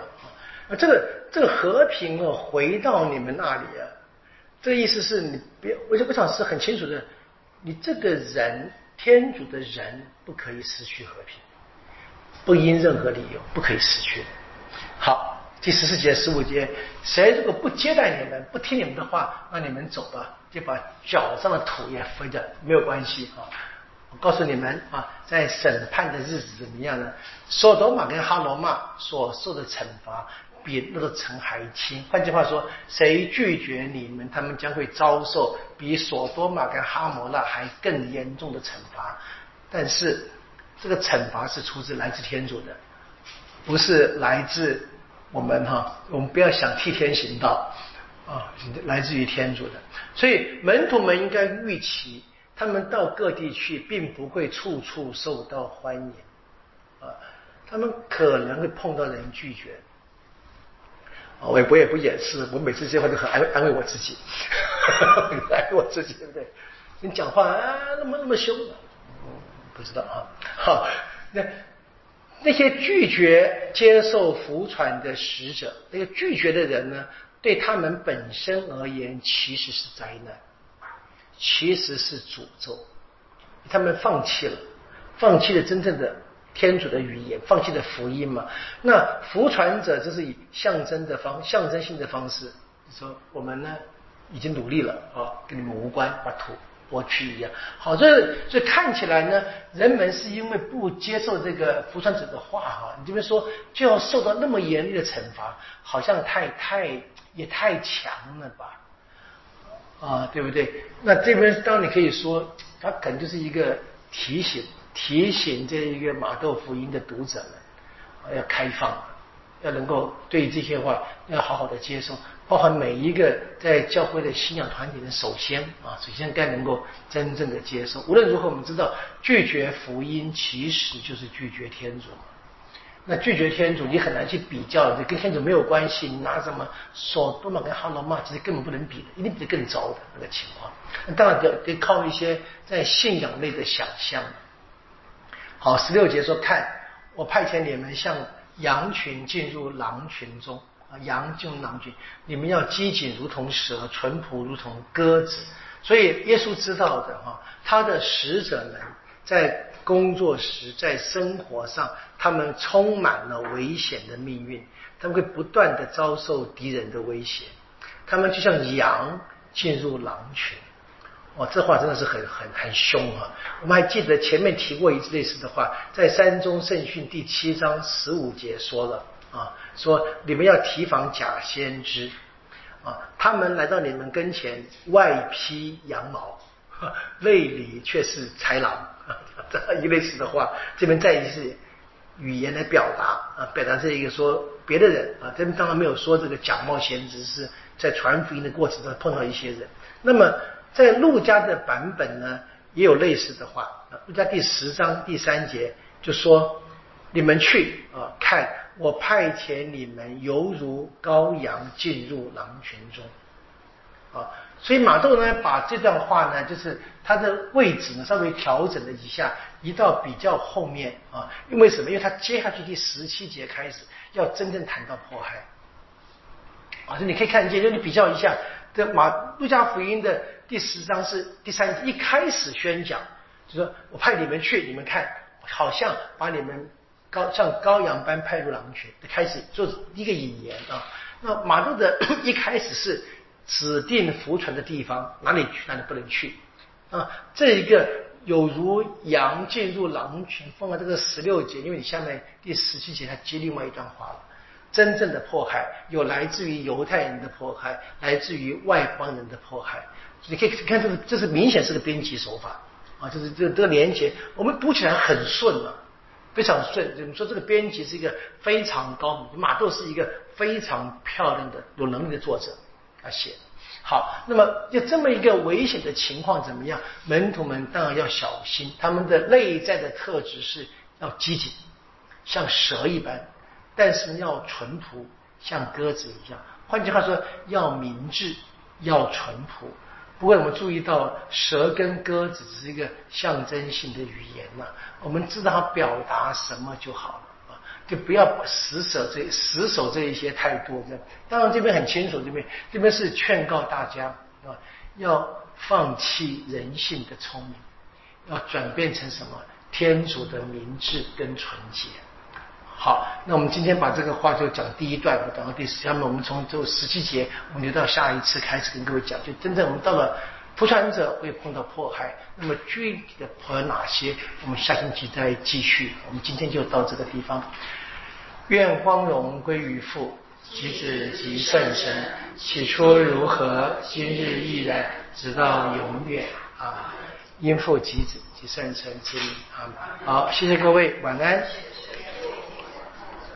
啊。这个这个和平哦，回到你们那里啊，这个意思是你别，我就不想是很清楚的，你这个人天主的人不可以失去和平，不因任何理由不可以失去。好，第十四节、十五节，谁如果不接待你们，不听你们的话，那你们走吧。就把脚上的土也飞着，没有关系啊！我告诉你们啊，在审判的日子怎么样呢？索多玛跟哈罗玛所受的惩罚比那个城还轻。换句话说，谁拒绝你们，他们将会遭受比索多玛跟哈摩那还更严重的惩罚。但是这个惩罚是出自来自天主的，不是来自我们哈。我们不要想替天行道。啊，来自于天主的，所以门徒们应该预期，他们到各地去，并不会处处受到欢迎，啊，他们可能会碰到人拒绝，我也我也不掩饰，我每次这话都很安慰安慰我自己，<laughs> 安慰我自己，对不对？你讲话啊，那么那么凶，不知道啊，好，那那些拒绝接受福传的使者，那个拒绝的人呢？对他们本身而言，其实是灾难，其实是诅咒。他们放弃了，放弃了真正的天主的语言，放弃了福音嘛？那福传者，就是以象征的方、象征性的方式说，我们呢已经努力了啊，跟你们无关，把土过去一样。好，所以所以看起来呢，人们是因为不接受这个福传者的话哈，你这边说就要受到那么严厉的惩罚，好像太太。也太强了吧，啊，对不对？那这边当然你可以说，他可能就是一个提醒，提醒这一个马豆福音的读者们，要开放，要能够对这些话要好好的接受，包含每一个在教会的信仰团体的，首先啊，首先该能够真正的接受。无论如何，我们知道拒绝福音其实就是拒绝天主。那拒绝天主，你很难去比较，这跟天主没有关系。你拿什么索多玛跟哈罗玛，其实根本不能比的，一定比得更糟的那个情况。当然得得靠一些在信仰内的想象。好，十六节说：“看，我派遣你们像羊群进入狼群中羊进入狼群，你们要机警如同蛇，淳朴如同鸽子。”所以耶稣知道的哈，他的使者们在。工作时，在生活上，他们充满了危险的命运，他们会不断的遭受敌人的威胁，他们就像羊进入狼群。哦，这话真的是很很很凶啊！我们还记得前面提过一次类似的话，在《山中圣训》第七章十五节说了，啊，说你们要提防假先知啊，他们来到你们跟前，外披羊毛，内里却是豺狼。这一类似的话，这边再一次语言来表达啊，表达这一个说别的人啊，这边当然没有说这个假冒先知，是在传福音的过程中碰到一些人。那么在陆家的版本呢，也有类似的话。陆家第十章第三节就说：“你们去啊，看我派遣你们，犹如羔羊进入狼群中。”啊。所以马窦呢，把这段话呢，就是它的位置呢，稍微调整了一下，移到比较后面啊。因为什么？因为他接下去第十七节开始要真正谈到迫害啊。所以你可以看见，就你比较一下，这马路加福音的第十章是第三一开始宣讲，就说我派你们去，你们看，好像把你们高像羔羊般派入狼群，开始做一个引言啊。那马窦的 <clears throat> 一开始是。指定服传的地方，哪里去，哪里不能去啊？这一个有如羊进入狼群，放在这个十六节，因为你下面第十七节它接另外一段话了。真正的迫害有来自于犹太人的迫害，来自于外邦人的迫害。你可以看这个，这是明显是个编辑手法啊，就是这这个连接，我们读起来很顺啊，非常顺。我们说这个编辑是一个非常高明，马窦是一个非常漂亮的、有能力的作者。他写好，那么就这么一个危险的情况怎么样？门徒们当然要小心，他们的内在的特质是要积极，像蛇一般，但是要淳朴，像鸽子一样。换句话说，要明智，要淳朴。不过我们注意到，蛇跟鸽子只是一个象征性的语言嘛，我们知道它表达什么就好了啊。就不要死守这死守这一些太多的。当然这边很清楚，这边这边是劝告大家啊，要放弃人性的聪明，要转变成什么天主的明智跟纯洁。好，那我们今天把这个话就讲第一段，我讲到第十，下面我们从这十七节，我们留到下一次开始跟各位讲，就真正我们到了。福传者会碰到迫害，那么具体的迫害哪些？我们下星期再继续。我们今天就到这个地方。愿光荣归于父、及子、及圣神。起初如何，今日亦然，直到永远。啊！因父及子及圣神之名。啊！好，谢谢各位，晚安。